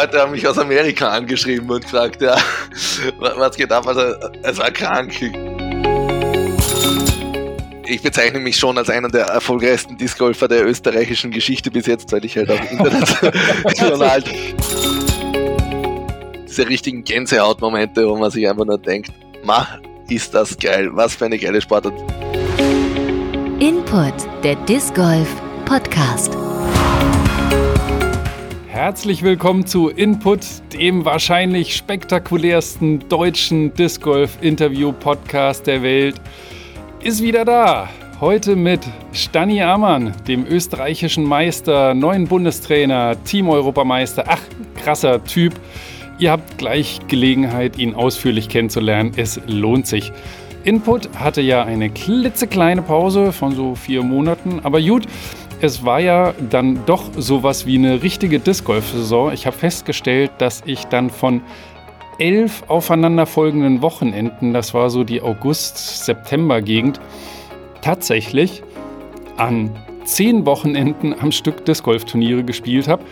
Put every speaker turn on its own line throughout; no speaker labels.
Leute haben mich aus Amerika angeschrieben und gefragt, ja, was geht ab? Also, es war krank. Ich bezeichne mich schon als einen der erfolgreichsten Discgolfer der österreichischen Geschichte bis jetzt, weil ich halt auch international diese richtigen Gänsehautmomente, wo man sich einfach nur denkt, ma, ist das geil, was für eine geile Sportart.
Input, der Disc Golf Podcast.
Herzlich willkommen zu Input, dem wahrscheinlich spektakulärsten deutschen Disc Golf Interview Podcast der Welt. Ist wieder da. Heute mit Stani Amann, dem österreichischen Meister, neuen Bundestrainer, Team-Europameister. Ach, krasser Typ. Ihr habt gleich Gelegenheit, ihn ausführlich kennenzulernen. Es lohnt sich. Input hatte ja eine klitzekleine Pause von so vier Monaten, aber gut, es war ja dann doch sowas wie eine richtige Disc Golf Saison. Ich habe festgestellt, dass ich dann von elf aufeinanderfolgenden Wochenenden, das war so die August-September-Gegend, tatsächlich an zehn Wochenenden am Stück Disc Golf Turniere gespielt habe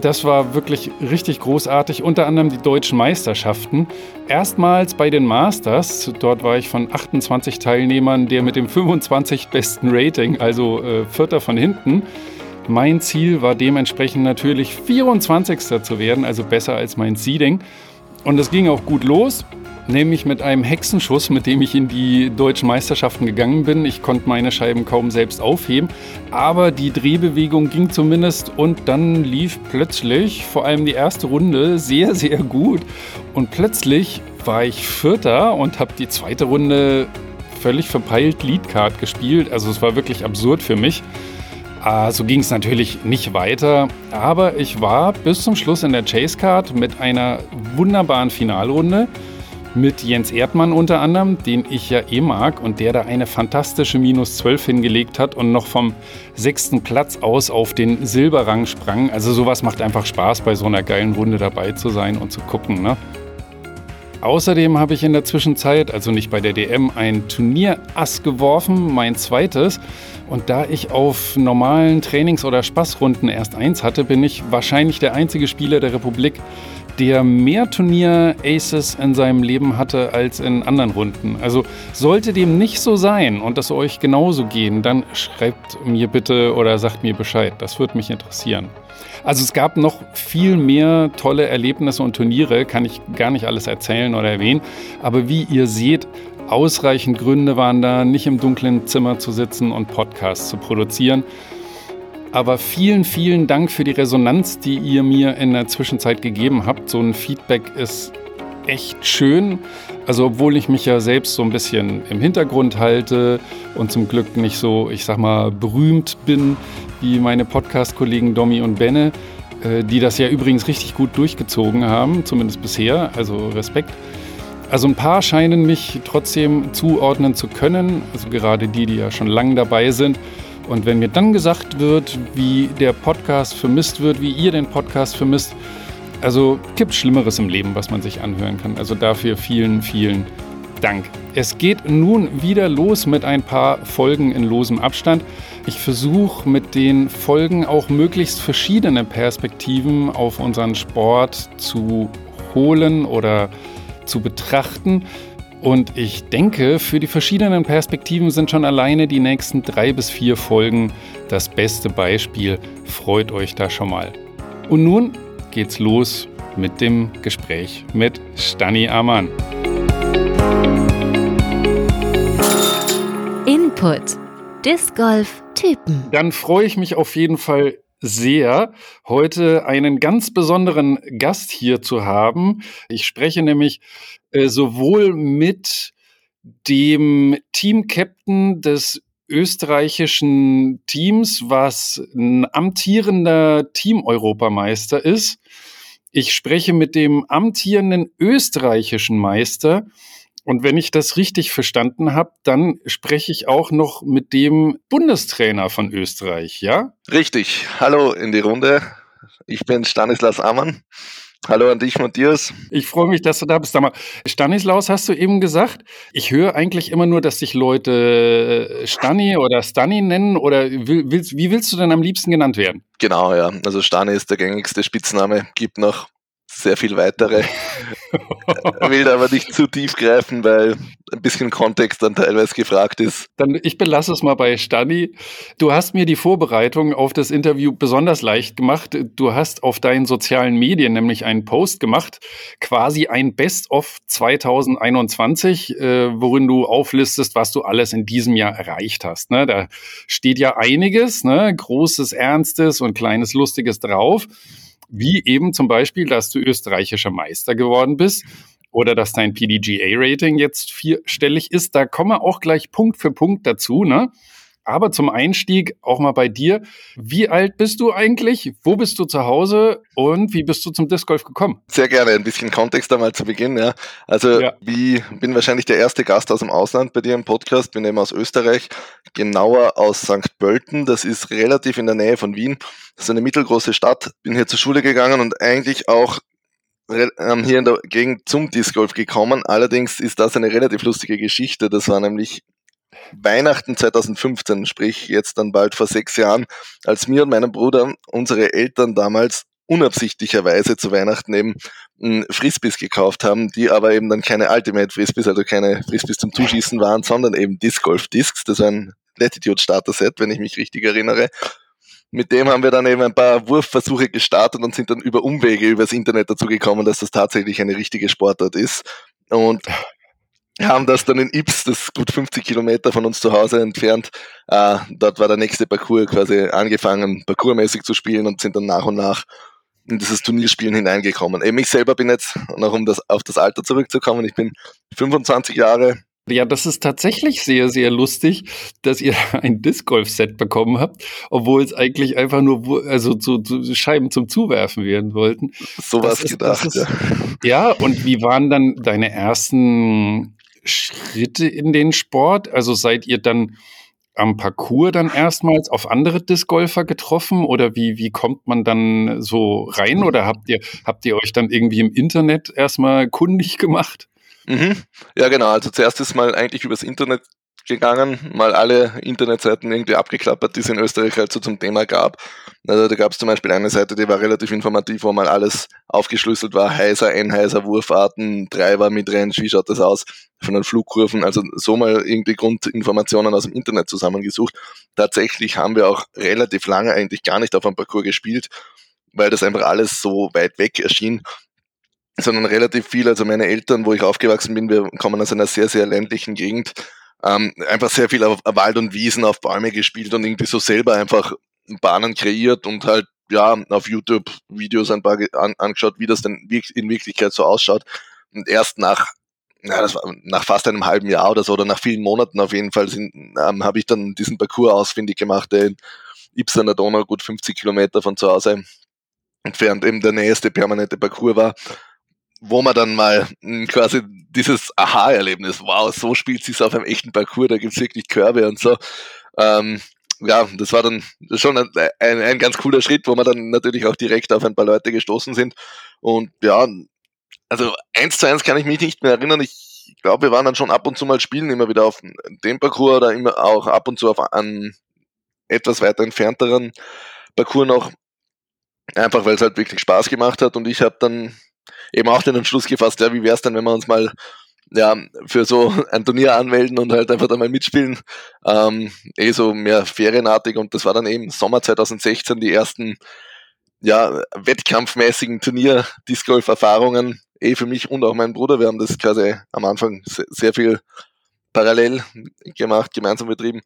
das war wirklich richtig großartig. Unter anderem die deutschen Meisterschaften. Erstmals bei den Masters. Dort war ich von 28 Teilnehmern der mit dem 25 besten Rating, also äh, Vierter von hinten. Mein Ziel war dementsprechend natürlich 24. zu werden, also besser als mein Seeding. Und es ging auch gut los nämlich mit einem Hexenschuss, mit dem ich in die deutschen Meisterschaften gegangen bin. Ich konnte meine Scheiben kaum selbst aufheben, aber die Drehbewegung ging zumindest und dann lief plötzlich vor allem die erste Runde sehr, sehr gut. Und plötzlich war ich Vierter und habe die zweite Runde völlig verpeilt Leadcard gespielt. Also es war wirklich absurd für mich. Ah, so ging es natürlich nicht weiter, aber ich war bis zum Schluss in der Chase Card mit einer wunderbaren Finalrunde mit Jens Erdmann unter anderem, den ich ja eh mag und der da eine fantastische Minus 12 hingelegt hat und noch vom sechsten Platz aus auf den Silberrang sprang. Also sowas macht einfach Spaß, bei so einer geilen Runde dabei zu sein und zu gucken. Ne? Außerdem habe ich in der Zwischenzeit, also nicht bei der DM, ein Turnierass geworfen, mein zweites. Und da ich auf normalen Trainings- oder Spaßrunden erst eins hatte, bin ich wahrscheinlich der einzige Spieler der Republik, der mehr Turnier-Aces in seinem Leben hatte als in anderen Runden. Also sollte dem nicht so sein und das euch genauso gehen, dann schreibt mir bitte oder sagt mir Bescheid. Das würde mich interessieren. Also es gab noch viel mehr tolle Erlebnisse und Turniere, kann ich gar nicht alles erzählen oder erwähnen. Aber wie ihr seht, ausreichend Gründe waren da, nicht im dunklen Zimmer zu sitzen und Podcasts zu produzieren. Aber vielen, vielen Dank für die Resonanz, die ihr mir in der Zwischenzeit gegeben habt. So ein Feedback ist echt schön. Also obwohl ich mich ja selbst so ein bisschen im Hintergrund halte und zum Glück nicht so, ich sag mal, berühmt bin wie meine Podcast-Kollegen Domi und Benne, die das ja übrigens richtig gut durchgezogen haben, zumindest bisher. Also Respekt. Also ein paar scheinen mich trotzdem zuordnen zu können, also gerade die, die ja schon lange dabei sind. Und wenn mir dann gesagt wird, wie der Podcast vermisst wird, wie ihr den Podcast vermisst, also gibt Schlimmeres im Leben, was man sich anhören kann. Also dafür vielen, vielen Dank. Es geht nun wieder los mit ein paar Folgen in losem Abstand. Ich versuche mit den Folgen auch möglichst verschiedene Perspektiven auf unseren Sport zu holen oder zu betrachten. Und ich denke, für die verschiedenen Perspektiven sind schon alleine die nächsten drei bis vier Folgen das beste Beispiel. Freut euch da schon mal. Und nun geht's los mit dem Gespräch mit Stani Amann.
Input. Disc Golf Typen.
Dann freue ich mich auf jeden Fall sehr, heute einen ganz besonderen Gast hier zu haben. Ich spreche nämlich äh, sowohl mit dem Team-Captain des österreichischen Teams, was ein amtierender Team-Europameister ist. Ich spreche mit dem amtierenden österreichischen Meister. Und wenn ich das richtig verstanden habe, dann spreche ich auch noch mit dem Bundestrainer von Österreich, ja?
Richtig. Hallo in die Runde. Ich bin Stanislas Amann. Hallo an dich, Matthias.
Ich freue mich, dass du da bist. Mal, Stanislaus hast du eben gesagt. Ich höre eigentlich immer nur, dass sich Leute äh, Stani oder Stani nennen. Oder wie willst du denn am liebsten genannt werden?
Genau, ja. Also Stani ist der gängigste Spitzname. Gibt noch sehr viel weitere. will aber nicht zu tief greifen, weil ein bisschen Kontext dann teilweise gefragt ist.
Dann ich belasse es mal bei Stani. Du hast mir die Vorbereitung auf das Interview besonders leicht gemacht. Du hast auf deinen sozialen Medien nämlich einen Post gemacht, quasi ein Best-of 2021, äh, worin du auflistest, was du alles in diesem Jahr erreicht hast. Ne? Da steht ja einiges, ne? großes, ernstes und kleines, lustiges drauf wie eben zum Beispiel, dass du österreichischer Meister geworden bist oder dass dein PDGA-Rating jetzt vierstellig ist. Da kommen wir auch gleich Punkt für Punkt dazu, ne? Aber zum Einstieg auch mal bei dir. Wie alt bist du eigentlich? Wo bist du zu Hause? Und wie bist du zum Disc Golf gekommen?
Sehr gerne. Ein bisschen Kontext einmal zu Beginn. Ja. Also, ja. wie bin wahrscheinlich der erste Gast aus dem Ausland bei dir im Podcast. Bin eben aus Österreich, genauer aus St. Pölten. Das ist relativ in der Nähe von Wien. Das ist eine mittelgroße Stadt. Bin hier zur Schule gegangen und eigentlich auch ähm, hier in der Gegend zum Disc Golf gekommen. Allerdings ist das eine relativ lustige Geschichte. Das war nämlich Weihnachten 2015, sprich jetzt dann bald vor sechs Jahren, als mir und meinem Bruder unsere Eltern damals unabsichtlicherweise zu Weihnachten eben hm, Frisbees gekauft haben, die aber eben dann keine Ultimate Frisbees, also keine Frisbees zum Zuschießen waren, sondern eben Disc Golf Discs. Das war ein Latitude Starter Set, wenn ich mich richtig erinnere. Mit dem haben wir dann eben ein paar Wurfversuche gestartet und sind dann über Umwege übers Internet dazu gekommen, dass das tatsächlich eine richtige Sportart ist. Und haben das dann in Ips, das ist gut 50 Kilometer von uns zu Hause entfernt. Äh, dort war der nächste Parcours quasi angefangen, parkourmäßig zu spielen und sind dann nach und nach in dieses Turnierspielen hineingekommen. Eben ich selber bin jetzt, noch um das, auf das Alter zurückzukommen, ich bin 25 Jahre,
ja, das ist tatsächlich sehr, sehr lustig, dass ihr ein Disc Golf Set bekommen habt, obwohl es eigentlich einfach nur also zu, zu Scheiben zum Zuwerfen werden wollten.
So was gedacht.
Ist, ja. ja, und wie waren dann deine ersten Schritte in den Sport? Also seid ihr dann am Parcours dann erstmals auf andere Discgolfer getroffen oder wie, wie kommt man dann so rein oder habt ihr, habt ihr euch dann irgendwie im Internet erstmal kundig gemacht?
Mhm. Ja, genau. Also zuerst ist mal eigentlich übers Internet gegangen, mal alle Internetseiten irgendwie abgeklappert, die es in Österreich halt so zum Thema gab. Also da gab es zum Beispiel eine Seite, die war relativ informativ, wo mal alles aufgeschlüsselt war, heiser, Einheiser, Wurfarten, Treiber mit Range, wie schaut das aus von den Flugkurven, also so mal irgendwie Grundinformationen aus dem Internet zusammengesucht. Tatsächlich haben wir auch relativ lange eigentlich gar nicht auf einem Parcours gespielt, weil das einfach alles so weit weg erschien sondern relativ viel. Also meine Eltern, wo ich aufgewachsen bin, wir kommen aus einer sehr, sehr ländlichen Gegend ähm, einfach sehr viel auf Wald und Wiesen, auf Bäume gespielt und irgendwie so selber einfach Bahnen kreiert und halt ja auf YouTube Videos ein paar an, angeschaut, wie das denn in Wirklichkeit so ausschaut. Und erst nach ja, das war nach fast einem halben Jahr oder so, oder nach vielen Monaten auf jeden Fall, ähm, habe ich dann diesen Parcours ausfindig gemacht, der in Ips an der Donau gut 50 Kilometer von zu Hause entfernt eben der nächste permanente Parcours war wo man dann mal hm, quasi dieses Aha-Erlebnis, wow, so spielt sich auf einem echten Parcours, da gibt's wirklich Körbe und so. Ähm, ja, das war dann schon ein, ein, ein, ganz cooler Schritt, wo wir dann natürlich auch direkt auf ein paar Leute gestoßen sind. Und ja, also eins zu eins kann ich mich nicht mehr erinnern. Ich glaube, wir waren dann schon ab und zu mal spielen, immer wieder auf dem Parcours oder immer auch ab und zu auf einem etwas weiter entfernteren Parcours noch. Einfach weil es halt wirklich Spaß gemacht hat und ich habe dann eben auch den Entschluss gefasst, ja, wie wäre es denn, wenn wir uns mal ja, für so ein Turnier anmelden und halt einfach da mal mitspielen. Ähm, eh so mehr ferienartig und das war dann eben Sommer 2016 die ersten ja, wettkampfmäßigen Turnier-Disc-Golf-Erfahrungen, eh für mich und auch meinen Bruder. Wir haben das quasi am Anfang sehr viel parallel gemacht, gemeinsam betrieben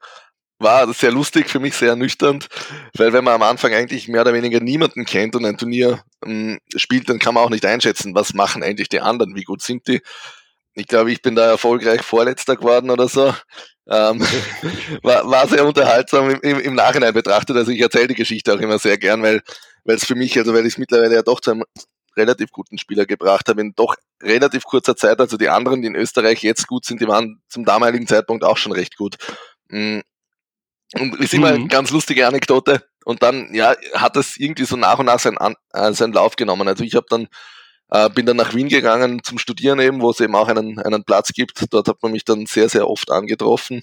war sehr lustig, für mich sehr ernüchternd, weil wenn man am Anfang eigentlich mehr oder weniger niemanden kennt und ein Turnier ähm, spielt, dann kann man auch nicht einschätzen, was machen eigentlich die anderen, wie gut sind die. Ich glaube, ich bin da erfolgreich Vorletzter geworden oder so. Ähm, war, war sehr unterhaltsam im, im, im Nachhinein betrachtet. Also ich erzähle die Geschichte auch immer sehr gern, weil es für mich, also weil ich es mittlerweile ja doch zu einem relativ guten Spieler gebracht habe in doch relativ kurzer Zeit. Also die anderen, die in Österreich jetzt gut sind, die waren zum damaligen Zeitpunkt auch schon recht gut. Und ist immer mhm. eine ganz lustige Anekdote. Und dann, ja, hat es irgendwie so nach und nach seinen, äh, seinen Lauf genommen. Also ich habe dann Äh, bin dann nach Wien gegangen zum Studieren eben, wo es eben auch einen, einen Platz gibt. Dort hat man mich dann sehr, sehr oft angetroffen.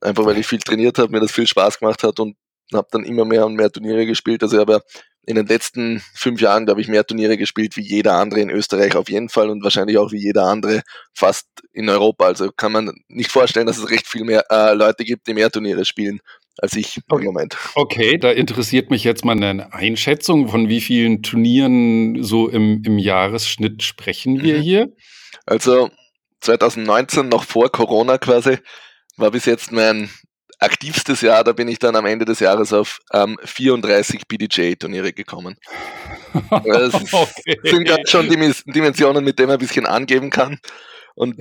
Einfach weil ich viel trainiert habe, mir das viel Spaß gemacht hat und habe dann immer mehr und mehr Turniere gespielt. Also ich habe in den letzten fünf Jahren, glaube ich, mehr Turniere gespielt wie jeder andere in Österreich auf jeden Fall und wahrscheinlich auch wie jeder andere fast in Europa. Also kann man nicht vorstellen, dass es recht viel mehr äh, Leute gibt, die mehr Turniere spielen als ich
okay.
im Moment.
Okay, da interessiert mich jetzt mal eine Einschätzung, von wie vielen Turnieren so im, im Jahresschnitt sprechen wir mhm. hier?
Also 2019, noch vor Corona quasi, war bis jetzt mein aktivstes Jahr, da bin ich dann am Ende des Jahres auf ähm, 34 PDJ-Turniere gekommen. Das okay. sind dann schon Dimensionen, mit denen man ein bisschen angeben kann. Und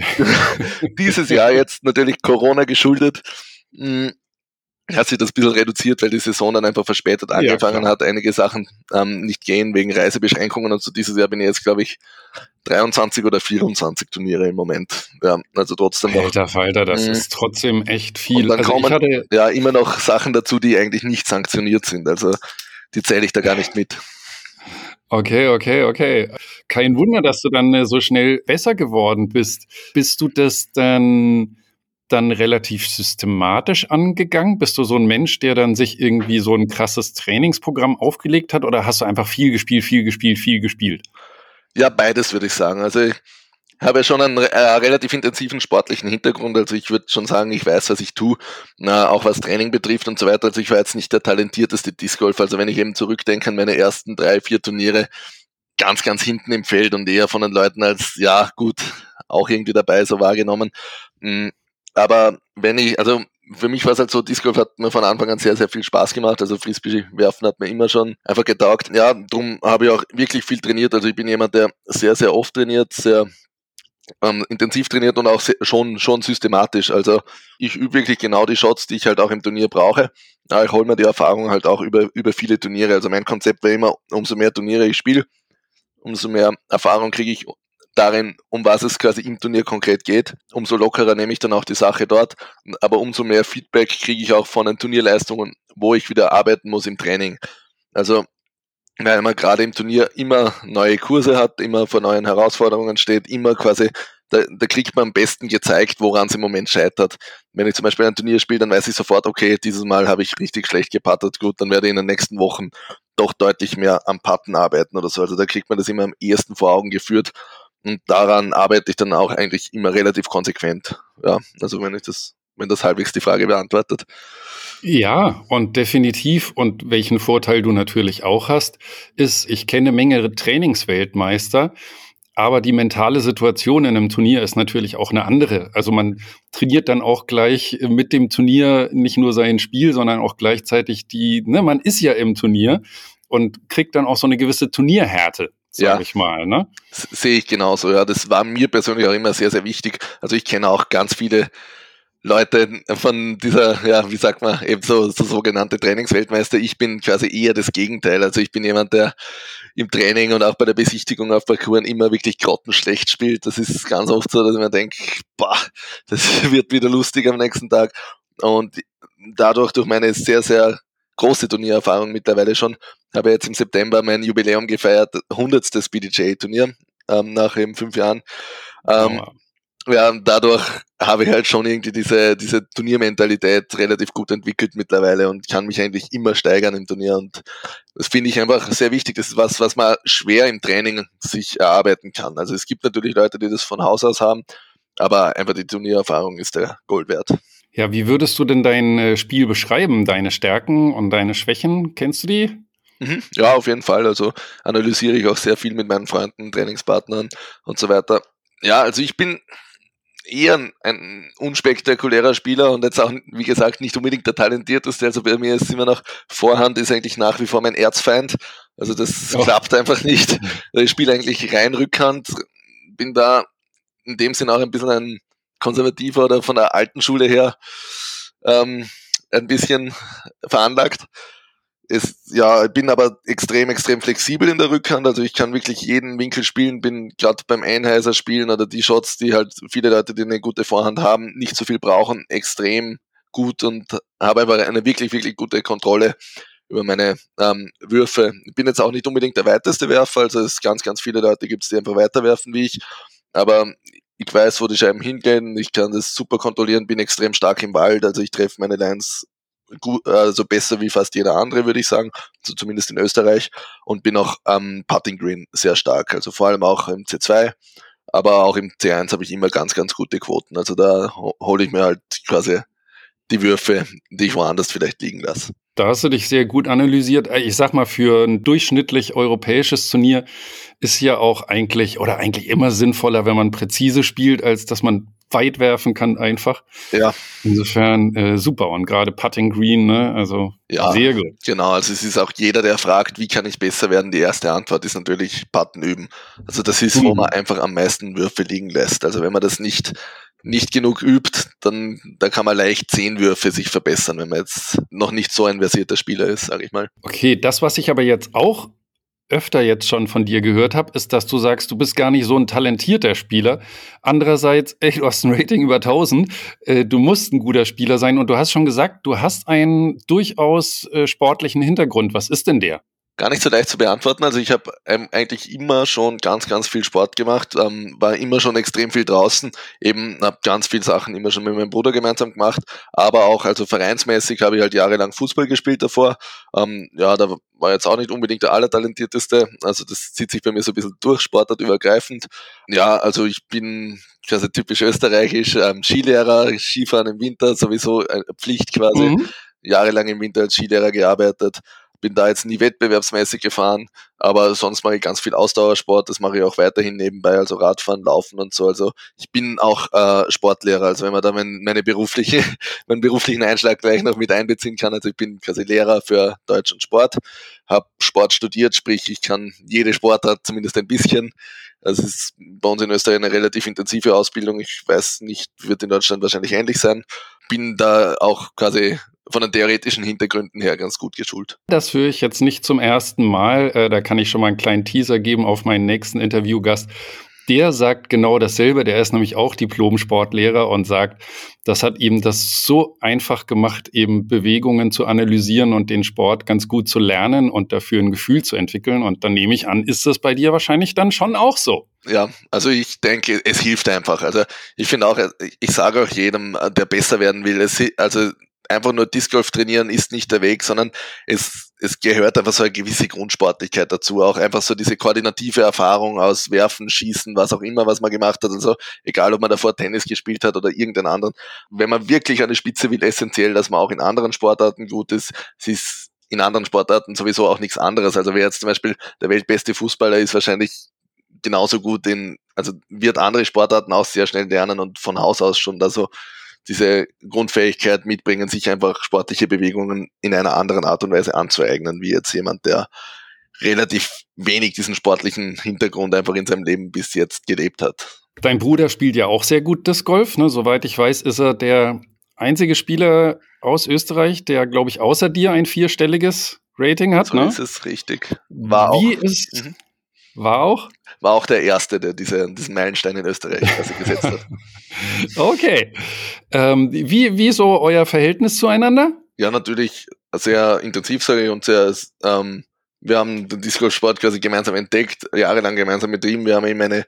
dieses Jahr jetzt natürlich Corona geschuldet, hm, hat sich das ein bisschen reduziert, weil die Saison dann einfach verspätet angefangen ja, hat. Einige Sachen ähm, nicht gehen wegen Reisebeschränkungen und so. Dieses Jahr bin ich jetzt, glaube ich, 23 oder 24 Turniere im Moment. Ja, also trotzdem
noch. Alter Falter, das mh. ist trotzdem echt viel.
Und dann also kommen hatte, ja immer noch Sachen dazu, die eigentlich nicht sanktioniert sind. Also die zähle ich da gar nicht mit.
Okay, okay, okay. Kein Wunder, dass du dann äh, so schnell besser geworden bist. Bist du das dann dann relativ systematisch angegangen? Bist du so ein Mensch, der dann sich irgendwie so ein krasses Trainingsprogramm aufgelegt hat oder hast du einfach viel gespielt, viel gespielt, viel gespielt?
Ja, beides würde ich sagen. Also ich habe ja schon einen äh, relativ intensiven sportlichen Hintergrund. Also ich würde schon sagen, ich weiß, was ich tue, na, auch was Training betrifft und so weiter. Also ich war jetzt nicht der talentierteste Disc Golf. Also wenn ich eben zurückdenke an meine ersten drei, vier Turniere, ganz, ganz hinten im Feld und eher von den Leuten als, ja, gut, auch irgendwie dabei so wahrgenommen. Aber wenn ich, also für mich war es halt so, Disc Golf hat mir von Anfang an sehr, sehr viel Spaß gemacht. Also Frisbee werfen hat mir immer schon einfach getaugt. Ja, darum habe ich auch wirklich viel trainiert. Also ich bin jemand, der sehr, sehr oft trainiert, sehr ähm, intensiv trainiert und auch sehr, schon, schon systematisch. Also ich übe wirklich genau die Shots, die ich halt auch im Turnier brauche. Ja, ich hole mir die Erfahrung halt auch über, über viele Turniere. Also mein Konzept war immer, umso mehr Turniere ich spiele, umso mehr Erfahrung kriege ich darin, um was es quasi im Turnier konkret geht. Umso lockerer nehme ich dann auch die Sache dort, aber umso mehr Feedback kriege ich auch von den Turnierleistungen, wo ich wieder arbeiten muss im Training. Also weil man gerade im Turnier immer neue Kurse hat, immer vor neuen Herausforderungen steht, immer quasi, da, da kriegt man am besten gezeigt, woran es im Moment scheitert. Wenn ich zum Beispiel ein Turnier spiele, dann weiß ich sofort, okay, dieses Mal habe ich richtig schlecht gepattert, gut, dann werde ich in den nächsten Wochen doch deutlich mehr am Patten arbeiten oder so. Also da kriegt man das immer am ehesten vor Augen geführt und daran arbeite ich dann auch eigentlich immer relativ konsequent. Ja, also wenn ich das, wenn das halbwegs die Frage beantwortet.
Ja, und definitiv. Und welchen Vorteil du natürlich auch hast, ist, ich kenne Menge Trainingsweltmeister, aber die mentale Situation in einem Turnier ist natürlich auch eine andere. Also man trainiert dann auch gleich mit dem Turnier nicht nur sein Spiel, sondern auch gleichzeitig die, ne, man ist ja im Turnier und kriegt dann auch so eine gewisse Turnierhärte sage ja, ich mal. Ne?
Sehe ich genauso, ja. Das war mir persönlich auch immer sehr, sehr wichtig. Also ich kenne auch ganz viele Leute von dieser, ja, wie sagt man, eben so, so sogenannte Trainingsweltmeister. Ich bin quasi eher das Gegenteil. Also ich bin jemand, der im Training und auch bei der Besichtigung auf Parcours immer wirklich grottenschlecht spielt. Das ist ganz oft so, dass denke, boah, das wird wieder lustig am nächsten Tag. Und dadurch, durch meine sehr, sehr große Turniererfahrung mittlerweile schon. Habe jetzt im September mein Jubiläum gefeiert, 100. PDJ-Turnier ähm, nach eben fünf Jahren. Ähm. Ja, dadurch habe ich halt schon irgendwie diese, diese Turniermentalität relativ gut entwickelt mittlerweile und kann mich eigentlich immer steigern im Turnier und das finde ich einfach sehr wichtig. Das ist was, was man schwer im Training sich erarbeiten kann. Also es gibt natürlich Leute, die das von Haus aus haben, aber einfach die Turniererfahrung ist der Gold wert.
Ja, wie würdest du denn dein äh, Spiel beschreiben? Deine Stärken und deine Schwächen? Kennst du die?
Mhm. Ja, auf jeden Fall. Also analysiere ich auch sehr viel mit meinen Freunden, Trainingspartnern und so weiter. Ja, also ich bin eher ein, ein unspektakulärer Spieler und jetzt auch, wie gesagt, nicht unbedingt der talentierteste. Also bei mir ist immer noch Vorhand ist eigentlich nach wie vor mein Erzfeind. Also das oh. klappt einfach nicht. Ich spiele eigentlich rein Rückhand, bin da in dem Sinn auch ein bisschen ein konservativer oder von der alten Schule her ähm, ein bisschen veranlagt. Es, ja, ich bin aber extrem, extrem flexibel in der Rückhand. Also ich kann wirklich jeden Winkel spielen, bin gerade beim Einheiser spielen oder die Shots, die halt viele Leute, die eine gute Vorhand haben, nicht so viel brauchen, extrem gut und habe einfach eine wirklich, wirklich gute Kontrolle über meine ähm, Würfe. Ich bin jetzt auch nicht unbedingt der weiteste Werfer, also es ganz, ganz viele Leute gibt es, die einfach weiter werfen wie ich. Aber ich weiß, wo die Scheiben hingehen, ich kann das super kontrollieren, bin extrem stark im Wald, also ich treffe meine Lines gut, also besser wie fast jeder andere, würde ich sagen, also zumindest in Österreich. Und bin auch am Putting Green sehr stark, also vor allem auch im C2, aber auch im C1 habe ich immer ganz, ganz gute Quoten, also da hole ich mir halt quasi die Würfe, die ich woanders vielleicht liegen lasse.
Da hast du dich sehr gut analysiert. Äh, ich sag mal, für ein durchschnittlich europäisches Turnier ist ja auch eigentlich oder eigentlich immer sinnvoller, wenn man präzise spielt, als dass man weit werfen kann einfach.
Ja.
Insofern äh, super und gerade Putting Green, ne? also
ja, sehr gut. Genau, also es ist auch jeder, der fragt, wie kann ich besser werden, die erste Antwort ist natürlich Putten üben. Also das ist, mhm. wo man einfach am meisten Würfe liegen lässt. Also wenn man das nicht nicht genug übt, dann da kann man leicht zehn Würfe sich verbessern, wenn man jetzt noch nicht so ein versierter Spieler ist, sage ich mal.
Okay, das, was ich aber jetzt auch öfter jetzt schon von dir gehört habe, ist, dass du sagst, du bist gar nicht so ein talentierter Spieler. Andererseits, ey, du hast ein Rating über 1000, äh, du musst ein guter Spieler sein und du hast schon gesagt, du hast einen durchaus äh, sportlichen Hintergrund. Was ist denn der?
Gar nicht so leicht zu beantworten. Also ich habe ähm, eigentlich immer schon ganz, ganz viel Sport gemacht, ähm, war immer schon extrem viel draußen, eben habe ganz viele Sachen immer schon mit meinem Bruder gemeinsam gemacht, aber auch also vereinsmäßig habe ich halt jahrelang Fußball gespielt davor. Ähm, ja, da war jetzt auch nicht unbedingt der allertalentierteste, also das zieht sich bei mir so ein bisschen durch, sportartübergreifend. Ja, also ich bin quasi typisch österreichisch, ähm, Skilehrer, Skifahren im Winter sowieso eine Pflicht quasi. Mhm jahrelang im Winter als Skilehrer gearbeitet, bin da jetzt nie wettbewerbsmäßig gefahren, aber sonst mache ich ganz viel Ausdauersport, das mache ich auch weiterhin nebenbei, also Radfahren, Laufen und so. Also ich bin auch äh, Sportlehrer, also wenn man da mein, meine berufliche, meinen beruflichen Einschlag gleich noch mit einbeziehen kann. Also ich bin quasi Lehrer für Deutsch und Sport, habe Sport studiert, sprich ich kann jede Sportart zumindest ein bisschen. Es ist bei uns in Österreich eine relativ intensive Ausbildung. Ich weiß nicht, wird in Deutschland wahrscheinlich ähnlich sein. Bin da auch quasi von den theoretischen Hintergründen her ganz gut geschult.
Das höre ich jetzt nicht zum ersten Mal. Äh, da kann ich schon mal einen kleinen Teaser geben auf meinen nächsten Interviewgast. Der sagt genau dasselbe. Der ist nämlich auch Diplom-Sportlehrer und sagt, das hat ihm das so einfach gemacht, eben Bewegungen zu analysieren und den Sport ganz gut zu lernen und dafür ein Gefühl zu entwickeln. Und dann nehme ich an, ist das bei dir wahrscheinlich dann schon auch so.
Ja, also ich denke, es hilft einfach. Also ich finde auch, ich sage auch jedem, der besser werden will, es, also einfach nur Disc Golf trainieren ist nicht der Weg, sondern es, es gehört einfach so eine gewisse Grundsportlichkeit dazu. Auch einfach so diese koordinative Erfahrung aus Werfen, Schießen, was auch immer, was man gemacht hat. Also egal, ob man davor Tennis gespielt hat oder irgendeinen anderen. Wenn man wirklich an die Spitze will, essentiell, dass man auch in anderen Sportarten gut ist. Es ist in anderen Sportarten sowieso auch nichts anderes. Also wer jetzt zum Beispiel der weltbeste Fußballer ist, wahrscheinlich genauso gut in, also wird andere Sportarten auch sehr schnell lernen und von Haus aus schon da so diese Grundfähigkeit mitbringen, sich einfach sportliche Bewegungen in einer anderen Art und Weise anzueignen, wie jetzt jemand, der relativ wenig diesen sportlichen Hintergrund einfach in seinem Leben bis jetzt gelebt hat.
Dein Bruder spielt ja auch sehr gut das Golf. Ne? Soweit ich weiß, ist er der einzige Spieler aus Österreich, der, glaube ich, außer dir ein vierstelliges Rating hat.
So
ne?
ist es richtig.
War Wie auch. ist, mhm. War auch?
War auch der Erste, der diese, diesen Meilenstein in Österreich gesetzt hat.
okay. Ähm, wie, wie so euer Verhältnis zueinander?
Ja, natürlich sehr intensiv, sage ich, und sehr, ähm, wir haben den Disco-Sport quasi gemeinsam entdeckt, jahrelang gemeinsam mit ihm. Wir haben eben eine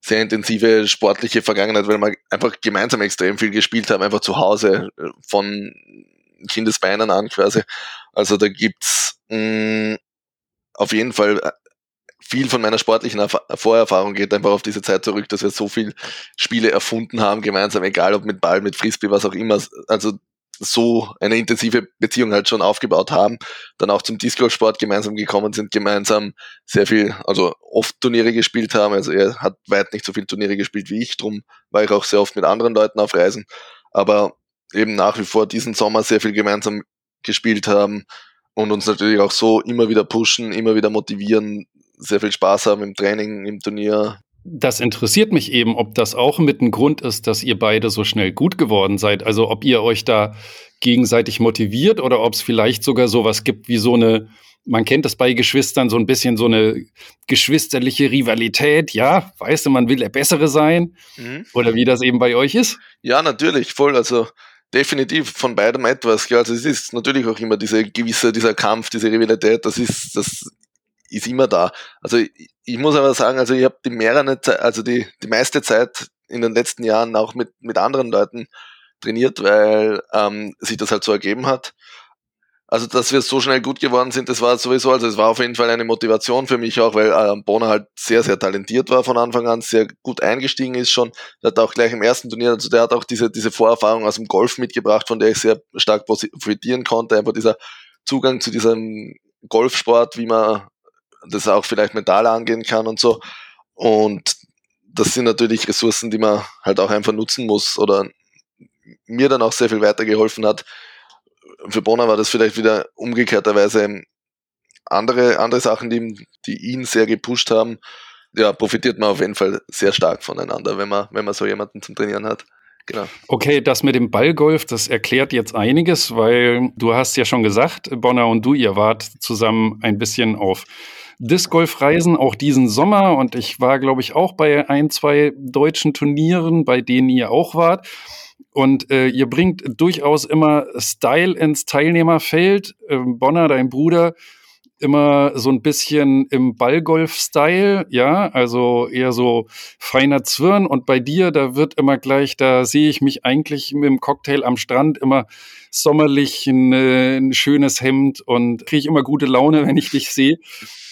sehr intensive sportliche Vergangenheit, weil wir einfach gemeinsam extrem viel gespielt haben, einfach zu Hause, von Kindesbeinen an quasi. Also da gibt's mh, mm, auf jeden Fall äh, viel von meiner sportlichen Erf Vorerfahrung geht einfach auf diese Zeit zurück, dass wir so viel Spiele erfunden haben, gemeinsam, egal ob mit Ball, mit Frisbee, was auch immer. Also so eine intensive Beziehung halt schon aufgebaut haben, dann auch zum Disco-Sport gemeinsam gekommen sind, gemeinsam sehr viel, also oft Turniere gespielt haben. Also er hat weit nicht so viel Turniere gespielt wie ich, drum war ich auch sehr oft mit anderen Leuten auf Reisen. Aber eben nach wie vor diesen Sommer sehr viel gemeinsam gespielt haben und uns natürlich auch so immer wieder pushen, immer wieder motivieren, sehr viel Spaß haben im Training, im Turnier.
Das interessiert mich eben, ob das auch mit ein Grund ist, dass ihr beide so schnell gut geworden seid. Also ob ihr euch da gegenseitig motiviert oder ob es vielleicht sogar sowas gibt wie so eine, man kennt das bei Geschwistern, so ein bisschen so eine geschwisterliche Rivalität. Ja, weißt du, man will der Bessere sein. Mhm. Oder wie das eben bei euch ist?
Ja, natürlich, voll. Also Definitiv von beidem etwas. Ja, also es ist natürlich auch immer diese gewisse, dieser Kampf, diese Rivalität, das ist, das ist immer da. Also ich, ich muss aber sagen, also ich habe die mehrere also die, die meiste Zeit in den letzten Jahren auch mit, mit anderen Leuten trainiert, weil ähm, sich das halt so ergeben hat. Also, dass wir so schnell gut geworden sind, das war sowieso, also es war auf jeden Fall eine Motivation für mich auch, weil äh, Bonner halt sehr, sehr talentiert war von Anfang an, sehr gut eingestiegen ist schon. Der hat auch gleich im ersten Turnier, also der hat auch diese, diese Vorerfahrung aus dem Golf mitgebracht, von der ich sehr stark profitieren konnte. Einfach dieser Zugang zu diesem Golfsport, wie man das auch vielleicht mental angehen kann und so. Und das sind natürlich Ressourcen, die man halt auch einfach nutzen muss oder mir dann auch sehr viel weitergeholfen hat, für Bonner war das vielleicht wieder umgekehrterweise andere, andere Sachen, die, die ihn sehr gepusht haben. Ja, profitiert man auf jeden Fall sehr stark voneinander, wenn man, wenn man so jemanden zum Trainieren hat. Genau.
Okay, das mit dem Ballgolf, das erklärt jetzt einiges, weil du hast ja schon gesagt, Bonner und du, ihr wart zusammen ein bisschen auf Disc Golf Reisen auch diesen Sommer und ich war, glaube ich, auch bei ein, zwei deutschen Turnieren, bei denen ihr auch wart. Und äh, ihr bringt durchaus immer Style ins Teilnehmerfeld. Ähm, Bonner, dein Bruder, immer so ein bisschen im Ballgolf-Style, ja, also eher so feiner Zwirn. Und bei dir, da wird immer gleich, da sehe ich mich eigentlich mit dem Cocktail am Strand immer sommerlich ein, äh, ein schönes Hemd und kriege ich immer gute Laune, wenn ich dich sehe.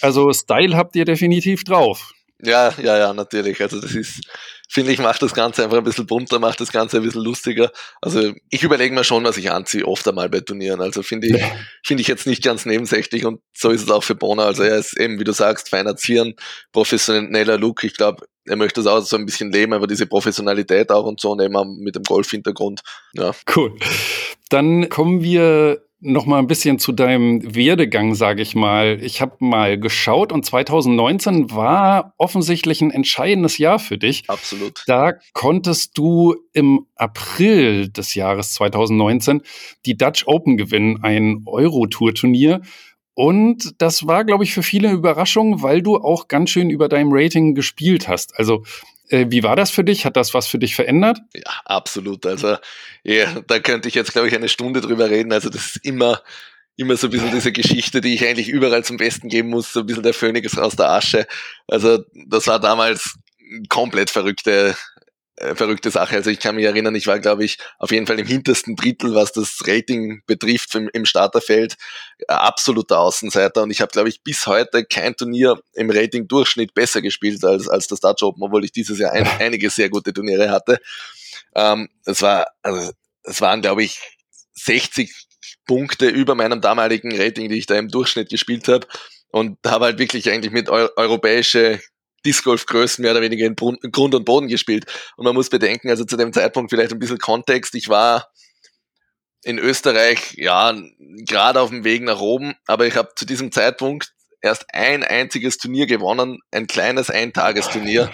Also Style habt ihr definitiv drauf.
Ja, ja, ja, natürlich. Also das ist, finde ich, macht das Ganze einfach ein bisschen bunter, macht das Ganze ein bisschen lustiger. Also ich überlege mir schon, was ich anziehe, oft einmal bei Turnieren. Also finde ich, finde ich jetzt nicht ganz nebensächlich und so ist es auch für Bonner. Also er ist eben, wie du sagst, feiner Zieren, professioneller Look. Ich glaube, er möchte das auch so ein bisschen leben, aber diese Professionalität auch und so und eben mit dem Golf-Hintergrund. Ja.
Cool. Dann kommen wir noch mal ein bisschen zu deinem Werdegang, sage ich mal. Ich habe mal geschaut und 2019 war offensichtlich ein entscheidendes Jahr für dich.
Absolut.
Da konntest du im April des Jahres 2019 die Dutch Open gewinnen, ein Euro-Tour-Turnier. Und das war, glaube ich, für viele Überraschung, weil du auch ganz schön über deinem Rating gespielt hast. Also wie war das für dich? Hat das was für dich verändert?
Ja, absolut. Also, ja, da könnte ich jetzt, glaube ich, eine Stunde drüber reden. Also, das ist immer, immer so ein bisschen diese Geschichte, die ich eigentlich überall zum Besten geben muss, so ein bisschen der Phönix aus der Asche. Also, das war damals komplett verrückte, äh, verrückte Sache. Also ich kann mich erinnern, ich war, glaube ich, auf jeden Fall im hintersten Drittel, was das Rating betrifft im, im Starterfeld, absoluter Außenseiter. Und ich habe, glaube ich, bis heute kein Turnier im Rating-Durchschnitt besser gespielt als, als das Dutch Open, obwohl ich dieses Jahr ein, einige sehr gute Turniere hatte. Ähm, es war, also, es waren, glaube ich, 60 Punkte über meinem damaligen Rating, die ich da im Durchschnitt gespielt habe. Und habe halt wirklich eigentlich mit eu europäische Disc Golf Größen mehr oder weniger in Grund und Boden gespielt. Und man muss bedenken, also zu dem Zeitpunkt vielleicht ein bisschen Kontext. Ich war in Österreich, ja, gerade auf dem Weg nach oben, aber ich habe zu diesem Zeitpunkt erst ein einziges Turnier gewonnen, ein kleines Eintagesturnier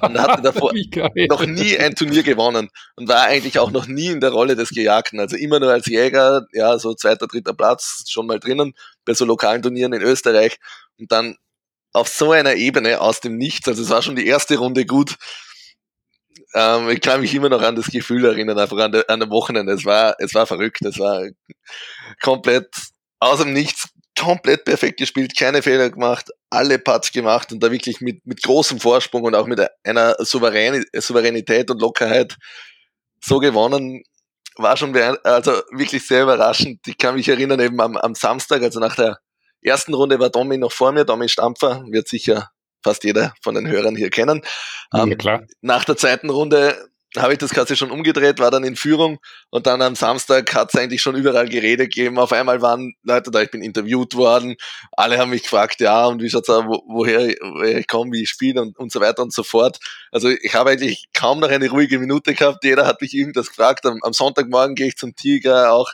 und hatte davor noch nie ein Turnier gewonnen und war eigentlich auch noch nie in der Rolle des Gejagten, also immer nur als Jäger, ja, so zweiter, dritter Platz schon mal drinnen bei so lokalen Turnieren in Österreich und dann auf so einer Ebene aus dem Nichts. Also es war schon die erste Runde gut. Ähm, ich kann mich immer noch an das Gefühl erinnern, einfach an, der, an dem Wochenende. Es war, es war verrückt. Es war komplett aus dem Nichts, komplett perfekt gespielt, keine Fehler gemacht, alle Putts gemacht und da wirklich mit, mit großem Vorsprung und auch mit einer Souverän Souveränität und Lockerheit so gewonnen. War schon also wirklich sehr überraschend. Ich kann mich erinnern, eben am, am Samstag, also nach der ersten Runde war Domi noch vor mir, Domi Stampfer, wird sicher fast jeder von den Hörern hier kennen.
Ja, ähm, klar.
Nach der zweiten Runde habe ich das Ganze schon umgedreht, war dann in Führung und dann am Samstag hat es eigentlich schon überall Gerede gegeben. Auf einmal waren Leute da, ich bin interviewt worden, alle haben mich gefragt, ja, und wie schaut's aus, wo, woher, woher ich komme, wie ich spiele und, und so weiter und so fort. Also ich habe eigentlich kaum noch eine ruhige Minute gehabt, jeder hat mich irgendwas gefragt. Am, am Sonntagmorgen gehe ich zum Tiger, auch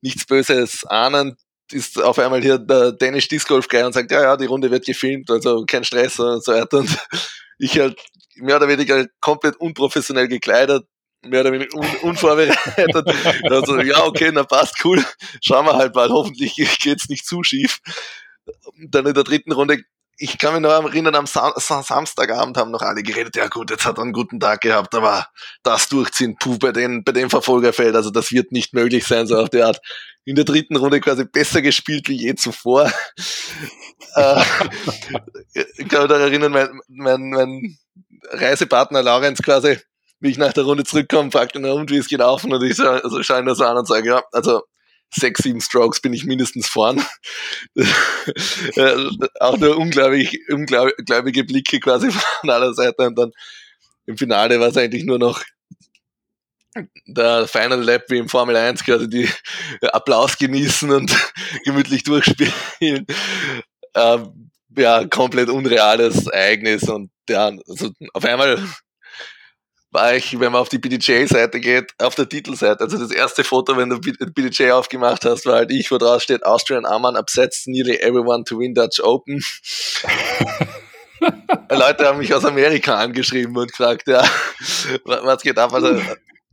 nichts Böses ahnen, ist auf einmal hier der Danish Disc Golf Guy und sagt, ja, ja, die Runde wird gefilmt, also kein Stress und so weiter. Und ich halt mehr oder weniger komplett unprofessionell gekleidet, mehr oder weniger un unvorbereitet. also, ja, okay, na passt, cool. Schauen wir halt mal, hoffentlich geht's nicht zu schief. Und dann in der dritten Runde ich kann mich noch erinnern, am Sam Samstagabend haben noch alle geredet, ja gut, jetzt hat er einen guten Tag gehabt, aber das durchziehen, puh, bei den, bei dem Verfolgerfeld, also das wird nicht möglich sein, so auf der Art. In der dritten Runde quasi besser gespielt wie je zuvor. äh, ich kann mich da erinnern, mein, mein, mein Reisepartner Laurenz quasi, wie ich nach der Runde zurückkomme, fragt ihn, und wie ist gelaufen? Und ich so, also schaue ihn das an und sage, ja, also sechs, sieben Strokes bin ich mindestens vorn. auch nur unglaublich, unglaubliche Blicke quasi von aller Seite und dann im Finale war es eigentlich nur noch der Final Lap wie im Formel 1 quasi die Applaus genießen und gemütlich durchspielen. Ähm, ja, komplett unreales Ereignis und ja, also auf einmal war ich, wenn man auf die BDJ-Seite geht, auf der Titelseite. Also das erste Foto, wenn du BDJ aufgemacht hast, war halt ich, wo drauf steht, Austrian Aman upsets nearly everyone to win Dutch Open. Leute haben mich aus Amerika angeschrieben und gefragt, ja, was geht ab? Also,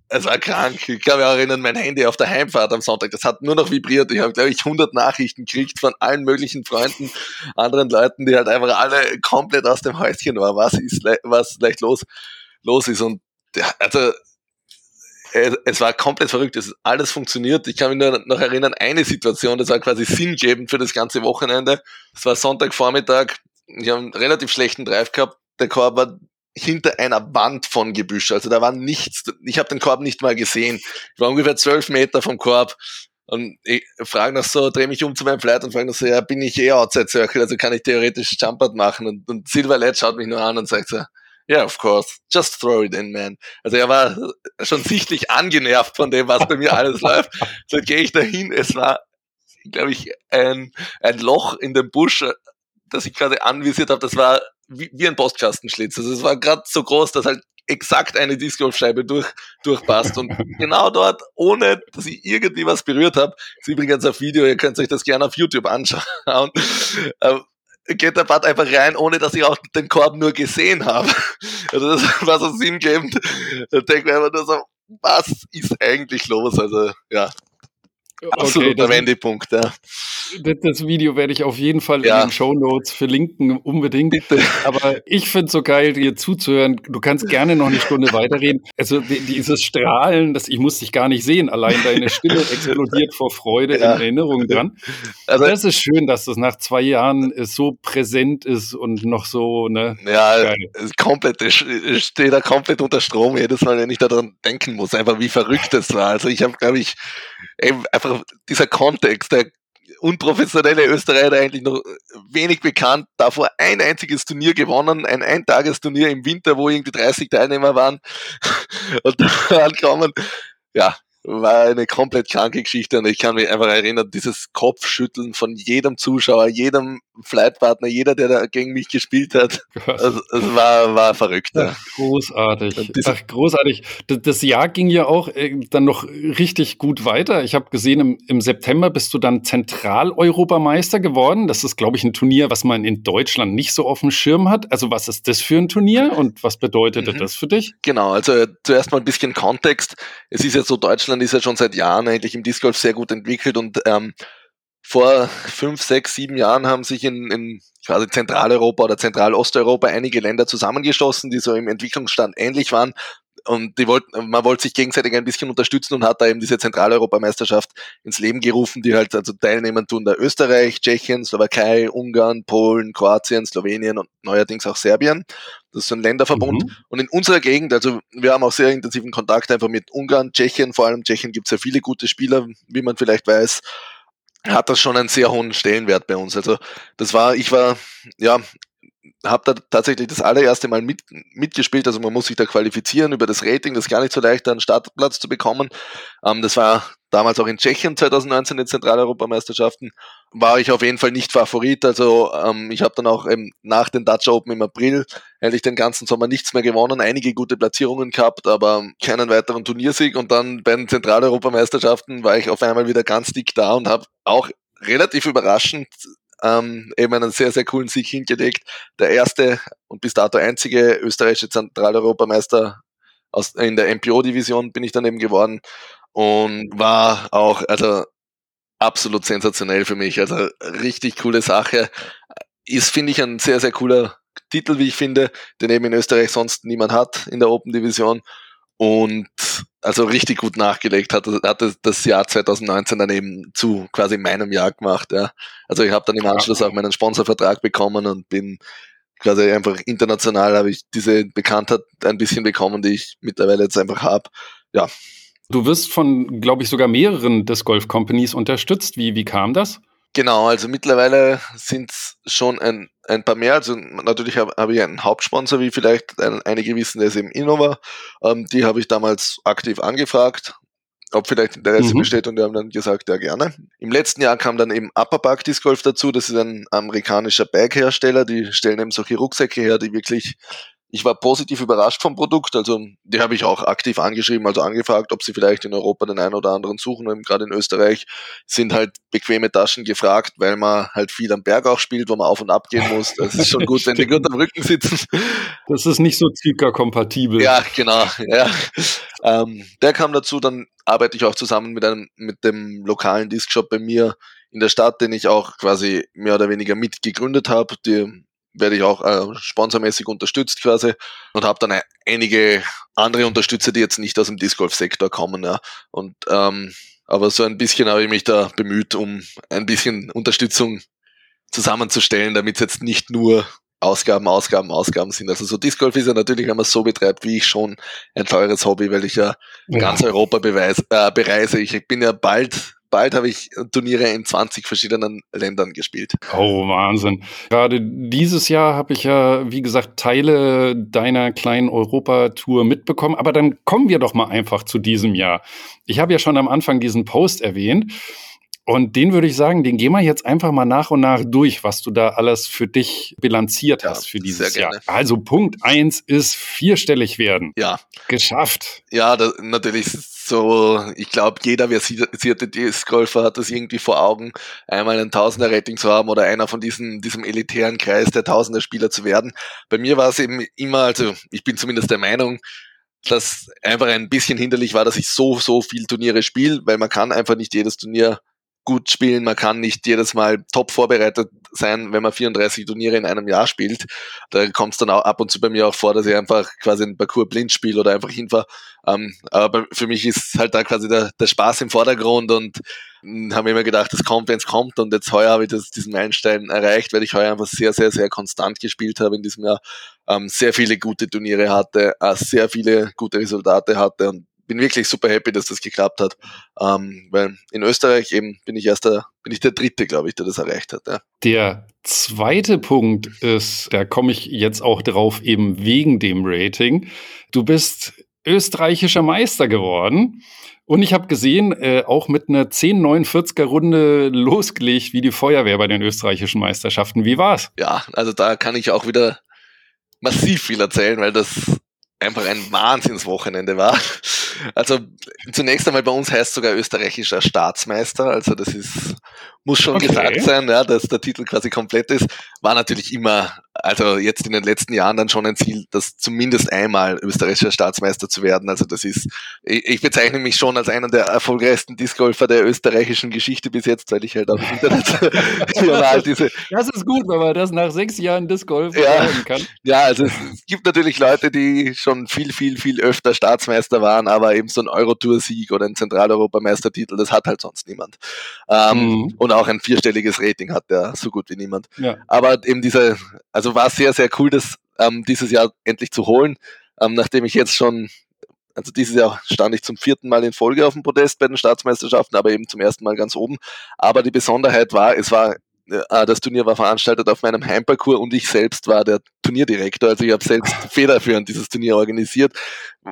es war krank. Ich kann mich auch erinnern, mein Handy auf der Heimfahrt am Sonntag, das hat nur noch vibriert. Ich habe, glaube ich, 100 Nachrichten gekriegt von allen möglichen Freunden, anderen Leuten, die halt einfach alle komplett aus dem Häuschen waren. Was ist, was leicht los, los ist. Und also es war komplett verrückt, es ist alles funktioniert. Ich kann mich nur noch erinnern, eine Situation, das war quasi sinngebend für das ganze Wochenende. Es war Sonntagvormittag, ich habe einen relativ schlechten Drive gehabt, der Korb war hinter einer Wand von Gebüsch, also da war nichts, ich habe den Korb nicht mal gesehen. Ich war ungefähr zwölf Meter vom Korb und ich frage noch so, drehe mich um zu meinem Flight und frage noch so, ja, bin ich eh Outside Circle, also kann ich theoretisch Jumpert machen und, und Silver Led schaut mich nur an und sagt so, yeah, of course. Just throw it in, man. Also er war schon sichtlich angenervt von dem, was bei mir alles läuft. So gehe ich dahin. Es war, glaube ich, ein, ein Loch in dem Busch, das ich quasi anvisiert habe. Das war wie, wie ein Postkastenschlitz. Also es war gerade so groß, dass halt exakt eine Discgolfscheibe durch, durchpasst. Und genau dort, ohne dass ich irgendwie was berührt habe, ist übrigens ein Video, ihr könnt euch das gerne auf YouTube anschauen. Geht der Bad einfach rein, ohne dass ich auch den Korb nur gesehen habe. Also das war so sinngebend. Da denke ich mir einfach nur so, was ist eigentlich los? Also ja, absoluter okay, Wendepunkt. Ja
das Video werde ich auf jeden Fall ja. in den Show Notes verlinken, unbedingt. Bitte. Aber ich finde es so geil, dir zuzuhören. Du kannst gerne noch eine Stunde weiterreden. Also dieses Strahlen, das, ich muss dich gar nicht sehen. Allein deine Stimme explodiert vor Freude ja. in Erinnerung dran. Also, das ist schön, dass das nach zwei Jahren so präsent ist und noch so, ne?
Ja, geil. komplett, ich stehe da komplett unter Strom jedes Mal, wenn ich daran denken muss, einfach wie verrückt das war. Also ich habe, glaube ich, eben einfach dieser Kontext, der unprofessionelle Österreicher eigentlich noch wenig bekannt, davor ein einziges Turnier gewonnen, ein Eintagesturnier im Winter, wo irgendwie 30 Teilnehmer waren. Und dann kommen, ja, war eine komplett kranke Geschichte und ich kann mich einfach erinnern, dieses Kopfschütteln von jedem Zuschauer, jedem Flightpartner, jeder, der da gegen mich gespielt hat. Also, es war, war verrückt.
Ja. großartig. Ach, großartig. Das Jahr ging ja auch äh, dann noch richtig gut weiter. Ich habe gesehen, im, im September bist du dann Zentraleuropameister geworden. Das ist, glaube ich, ein Turnier, was man in Deutschland nicht so auf dem Schirm hat. Also was ist das für ein Turnier und was bedeutet mhm. das für dich?
Genau, also zuerst mal ein bisschen Kontext. Es ist ja so, Deutschland ist ja schon seit Jahren eigentlich im Disc Golf sehr gut entwickelt und ähm, vor fünf, sechs, sieben Jahren haben sich in, in quasi Zentraleuropa oder Zentralosteuropa einige Länder zusammengeschlossen, die so im Entwicklungsstand ähnlich waren. Und die wollten, man wollte sich gegenseitig ein bisschen unterstützen und hat da eben diese Zentraleuropameisterschaft ins Leben gerufen, die halt also teilnehmen tun da Österreich, Tschechien, Slowakei, Ungarn, Polen, Kroatien, Slowenien und neuerdings auch Serbien. Das ist so ein Länderverbund. Mhm. Und in unserer Gegend, also wir haben auch sehr intensiven Kontakt einfach mit Ungarn, Tschechien, vor allem Tschechien gibt es ja viele gute Spieler, wie man vielleicht weiß hat das schon einen sehr hohen Stellenwert bei uns. Also das war, ich war, ja, habe da tatsächlich das allererste Mal mit, mitgespielt. Also man muss sich da qualifizieren über das Rating. Das ist gar nicht so leicht, einen Startplatz zu bekommen. Ähm, das war damals auch in Tschechien 2019 in Zentraleuropameisterschaften. War ich auf jeden Fall nicht Favorit. Also ähm, ich habe dann auch ähm, nach den Dutch Open im April eigentlich den ganzen Sommer nichts mehr gewonnen. Einige gute Platzierungen gehabt, aber keinen weiteren Turniersieg. Und dann bei den Zentraleuropameisterschaften war ich auf einmal wieder ganz dick da und habe auch relativ überraschend ähm, eben einen sehr, sehr coolen Sieg hingelegt. Der erste und bis dato einzige österreichische Zentraleuropameister aus, in der MPO-Division bin ich dann eben geworden und war auch, also absolut sensationell für mich. Also richtig coole Sache. ist, finde ich, ein sehr, sehr cooler Titel, wie ich finde, den eben in Österreich sonst niemand hat in der Open Division. Und also richtig gut nachgelegt hat, hat das Jahr 2019 dann eben zu quasi meinem Jahr gemacht. Ja. Also ich habe dann im Anschluss auch meinen Sponsorvertrag bekommen und bin quasi einfach international habe ich diese Bekanntheit ein bisschen bekommen, die ich mittlerweile jetzt einfach habe. Ja.
Du wirst von, glaube ich, sogar mehreren Disc Golf Companies unterstützt. Wie, wie kam das?
Genau, also mittlerweile sind es schon ein, ein paar mehr. Also natürlich habe hab ich einen Hauptsponsor, wie vielleicht ein, einige wissen, der ist eben Innova. Ähm, die habe ich damals aktiv angefragt, ob vielleicht Interesse mhm. besteht und die haben dann gesagt, ja gerne. Im letzten Jahr kam dann eben Upper Park Disc Golf dazu. Das ist ein amerikanischer Bag-Hersteller. Die stellen eben solche Rucksäcke her, die wirklich ich war positiv überrascht vom Produkt. Also die habe ich auch aktiv angeschrieben, also angefragt, ob sie vielleicht in Europa den einen oder anderen suchen. Und gerade in Österreich sind halt bequeme Taschen gefragt, weil man halt viel am Berg auch spielt, wo man auf und ab gehen muss. Das ist schon gut, wenn die gut am Rücken sitzen.
Das ist nicht so Zika-kompatibel.
Ja, genau. Ja. Ähm, der kam dazu, dann arbeite ich auch zusammen mit einem, mit dem lokalen Diskshop bei mir in der Stadt, den ich auch quasi mehr oder weniger mitgegründet habe. Die werde ich auch äh, sponsormäßig unterstützt quasi und habe dann einige andere Unterstützer, die jetzt nicht aus dem Disc Golf Sektor kommen. Ja. Und ähm, aber so ein bisschen habe ich mich da bemüht, um ein bisschen Unterstützung zusammenzustellen, damit es jetzt nicht nur Ausgaben, Ausgaben, Ausgaben sind. Also so Disc Golf ist ja natürlich, wenn man es so betreibt, wie ich schon ein teures Hobby, weil ich ja, ja. ganz Europa beweis, äh, bereise. Ich bin ja bald bald habe ich Turniere in 20 verschiedenen Ländern gespielt.
Oh, Wahnsinn. Gerade dieses Jahr habe ich ja, wie gesagt, Teile deiner kleinen Europatour mitbekommen. Aber dann kommen wir doch mal einfach zu diesem Jahr. Ich habe ja schon am Anfang diesen Post erwähnt. Und den würde ich sagen, den gehen wir jetzt einfach mal nach und nach durch, was du da alles für dich bilanziert ja, hast für dieses Jahr. Also Punkt eins ist vierstellig werden.
Ja.
Geschafft.
Ja, das, natürlich so, ich glaube, jeder versierte Disc-Golfer hat das irgendwie vor Augen, einmal ein Tausender-Rating zu haben oder einer von diesen, diesem elitären Kreis der Tausender-Spieler zu werden. Bei mir war es eben immer, also ich bin zumindest der Meinung, dass einfach ein bisschen hinderlich war, dass ich so, so viel Turniere spiele, weil man kann einfach nicht jedes Turnier gut spielen. Man kann nicht jedes Mal top vorbereitet sein, wenn man 34 Turniere in einem Jahr spielt. Da kommt es dann auch ab und zu bei mir auch vor, dass ich einfach quasi ein Parcours blind spiele oder einfach hinfahre. Ähm, aber für mich ist halt da quasi der, der Spaß im Vordergrund und habe immer gedacht, es kommt, wenn es kommt. Und jetzt heuer habe ich das, diesen Meilenstein erreicht, weil ich heuer einfach sehr, sehr, sehr konstant gespielt habe in diesem Jahr. Ähm, sehr viele gute Turniere hatte, äh, sehr viele gute Resultate hatte und bin wirklich super happy, dass das geklappt hat. Ähm, weil in Österreich eben bin ich erster, bin ich der dritte, glaube ich, der das erreicht hat. Ja.
Der zweite Punkt ist, da komme ich jetzt auch drauf, eben wegen dem Rating. Du bist österreichischer Meister geworden. Und ich habe gesehen, äh, auch mit einer 1049er Runde losgelegt wie die Feuerwehr bei den österreichischen Meisterschaften. Wie war's?
Ja, also da kann ich auch wieder massiv viel erzählen, weil das einfach ein Wahnsinnswochenende war. Also zunächst einmal bei uns heißt sogar österreichischer Staatsmeister, also das ist muss schon okay. gesagt sein, ja, dass der Titel quasi komplett ist. War natürlich immer, also jetzt in den letzten Jahren dann schon ein Ziel, das zumindest einmal österreichischer Staatsmeister zu werden. Also das ist, ich, ich bezeichne mich schon als einer der erfolgreichsten Discgolfer der österreichischen Geschichte bis jetzt, weil ich halt auf dem Internet
überall diese. Das ist gut, wenn man das nach sechs Jahren Discgolf
ja, kann. Ja, also es, es gibt natürlich Leute, die schon viel, viel, viel öfter Staatsmeister waren, aber eben so ein Eurotour-Sieg oder ein Zentraleuropameistertitel, das hat halt sonst niemand. Ähm, mhm. Und auch ein vierstelliges Rating hat der so gut wie niemand. Ja. Aber eben diese, also war sehr, sehr cool, das ähm, dieses Jahr endlich zu holen, ähm, nachdem ich jetzt schon, also dieses Jahr stand ich zum vierten Mal in Folge auf dem Podest bei den Staatsmeisterschaften, aber eben zum ersten Mal ganz oben. Aber die Besonderheit war, es war äh, das Turnier war veranstaltet auf meinem Heimparcours und ich selbst war der Turnierdirektor. Also ich habe selbst federführend dieses Turnier organisiert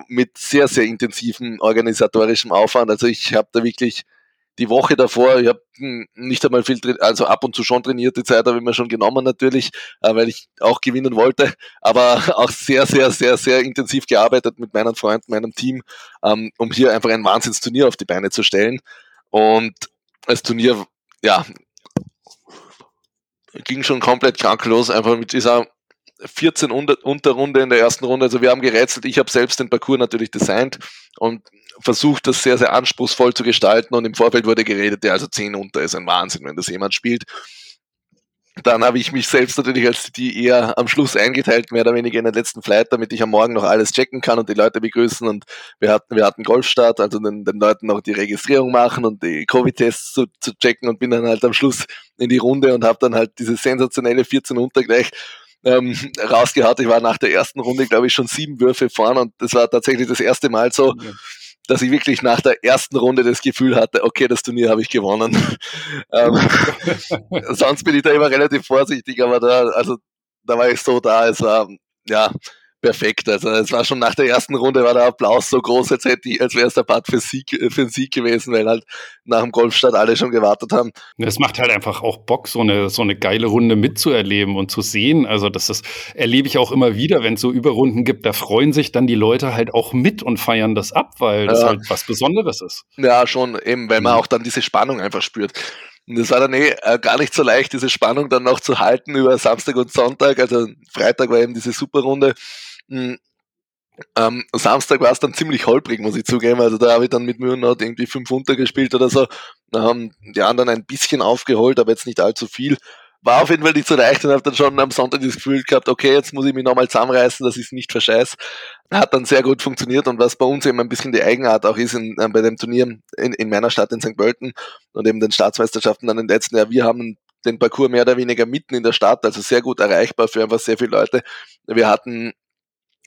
mit sehr, sehr intensivem organisatorischem Aufwand. Also ich habe da wirklich die Woche davor, ich habe nicht einmal viel, also ab und zu schon trainiert, die Zeit habe ich mir schon genommen natürlich, äh, weil ich auch gewinnen wollte, aber auch sehr, sehr, sehr, sehr intensiv gearbeitet mit meinen Freunden, meinem Team, ähm, um hier einfach ein Wahnsinnsturnier auf die Beine zu stellen. Und das Turnier, ja, ging schon komplett krank los, einfach mit dieser 14 Unterrunde in der ersten Runde. Also wir haben gerätselt, ich habe selbst den Parcours natürlich designt und versucht, das sehr, sehr anspruchsvoll zu gestalten und im Vorfeld wurde geredet, ja, also 10 unter ist ein Wahnsinn, wenn das jemand spielt. dann habe ich mich selbst natürlich als die eher am Schluss eingeteilt, mehr oder weniger in den letzten Flight, damit ich am Morgen noch alles checken kann und die Leute begrüßen. Und wir hatten, wir hatten Golfstart, also den, den Leuten noch die Registrierung machen und die Covid-Tests zu, zu checken und bin dann halt am Schluss in die Runde und habe dann halt diese sensationelle 14 unter gleich ähm, rausgehaut. Ich war nach der ersten Runde, glaube ich, schon sieben Würfe vorne und das war tatsächlich das erste Mal so, ja dass ich wirklich nach der ersten Runde das Gefühl hatte, okay, das Turnier habe ich gewonnen. ähm, sonst bin ich da immer relativ vorsichtig, aber da, also da war ich so da, es war, ja, perfekt. Also es war schon nach der ersten Runde war der Applaus so groß, als hätte ich, als wäre es der Part für Sieg, für den Sieg gewesen, weil halt nach dem Golfstart alle schon gewartet haben.
Es macht halt einfach auch Bock, so eine, so eine geile Runde mitzuerleben und zu sehen. Also das ist, erlebe ich auch immer wieder, wenn es so Überrunden gibt, da freuen sich dann die Leute halt auch mit und feiern das ab, weil das halt was Besonderes ist.
Ja, schon eben, weil man mhm. auch dann diese Spannung einfach spürt. Und es war dann eh äh, gar nicht so leicht, diese Spannung dann noch zu halten über Samstag und Sonntag. Also Freitag war eben diese Superrunde ähm, Samstag war es dann ziemlich holprig, muss ich zugeben. Also da habe ich dann mit Mühe noch irgendwie fünf untergespielt oder so. Da haben die anderen ein bisschen aufgeholt, aber jetzt nicht allzu viel. War auf jeden Fall nicht so leicht und habe dann schon am Sonntag das Gefühl gehabt, okay, jetzt muss ich mich nochmal zusammenreißen, dass ich es nicht verscheiß. Hat dann sehr gut funktioniert und was bei uns eben ein bisschen die Eigenart auch ist in, äh, bei dem Turnier in, in meiner Stadt in St. Pölten und eben den Staatsmeisterschaften dann im letzten Jahr, wir haben den Parcours mehr oder weniger mitten in der Stadt, also sehr gut erreichbar für einfach sehr viele Leute. Wir hatten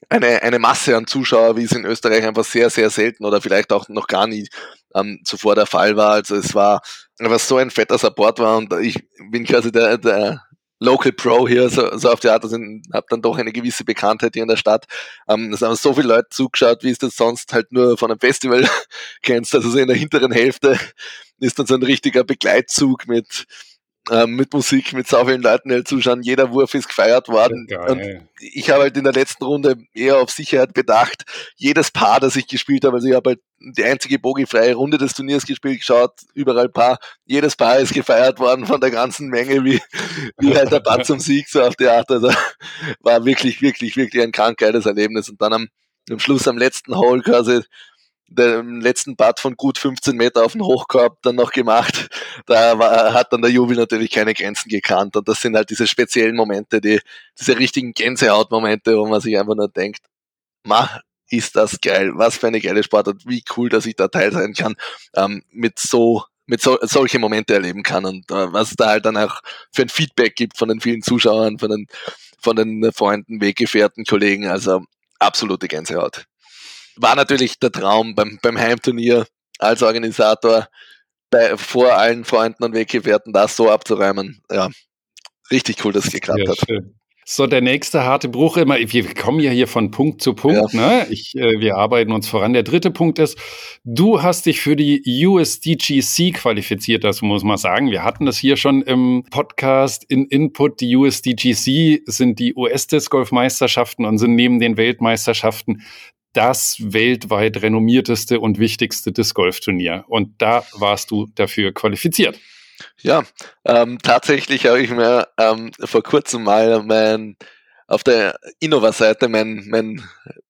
eine, eine Masse an Zuschauer, wie es in Österreich einfach sehr, sehr selten oder vielleicht auch noch gar nie ähm, zuvor der Fall war. Also es war, was so ein fetter Support war und ich bin quasi der, der Local Pro hier, so, so auf die Art, also habe dann doch eine gewisse Bekanntheit hier in der Stadt. Ähm, es haben so viele Leute zugeschaut, wie es das sonst halt nur von einem Festival kennst. Also so in der hinteren Hälfte ist dann so ein richtiger Begleitzug mit ähm, mit Musik, mit so vielen Leuten die zuschauen. Jeder Wurf ist gefeiert worden. Ja, und ich habe halt in der letzten Runde eher auf Sicherheit bedacht. Jedes Paar, das ich gespielt habe, also ich habe halt die einzige bogifreie Runde des Turniers gespielt, geschaut, überall Paar. Jedes Paar ist gefeiert worden von der ganzen Menge, wie, wie halt der Paar zum Sieg, so auf die Art. Also war wirklich, wirklich, wirklich ein krank geiles Erlebnis. Und dann am, am Schluss am letzten Hole quasi den letzten Putt von gut 15 Meter auf den Hochkorb dann noch gemacht. Da war, hat dann der Jubel natürlich keine Grenzen gekannt. Und das sind halt diese speziellen Momente, die, diese richtigen Gänsehautmomente, wo man sich einfach nur denkt, ma, ist das geil, was für eine geile Sportart, wie cool, dass ich da teil sein kann, ähm, mit so mit so, solche Momente erleben kann. Und äh, was da halt dann auch für ein Feedback gibt von den vielen Zuschauern, von den, von den Freunden, Weggefährten, Kollegen, also absolute Gänsehaut war natürlich der Traum beim, beim Heimturnier als Organisator bei, vor allen Freunden und Weggefährten das so abzuräumen. Ja, richtig cool, dass es geklappt ja, hat. Schön.
So, der nächste harte Bruch immer, wir kommen ja hier von Punkt zu Punkt, ja. ne? Ich, äh, wir arbeiten uns voran. Der dritte Punkt ist, du hast dich für die USDGC qualifiziert, das muss man sagen. Wir hatten das hier schon im Podcast in Input. Die USDGC sind die US-Disc Golf Meisterschaften und sind neben den Weltmeisterschaften das weltweit renommierteste und wichtigste Disc Golf Turnier. Und da warst du dafür qualifiziert.
Ja, ähm, tatsächlich habe ich mir ähm, vor kurzem mal mein auf der Innova-Seite mein, mein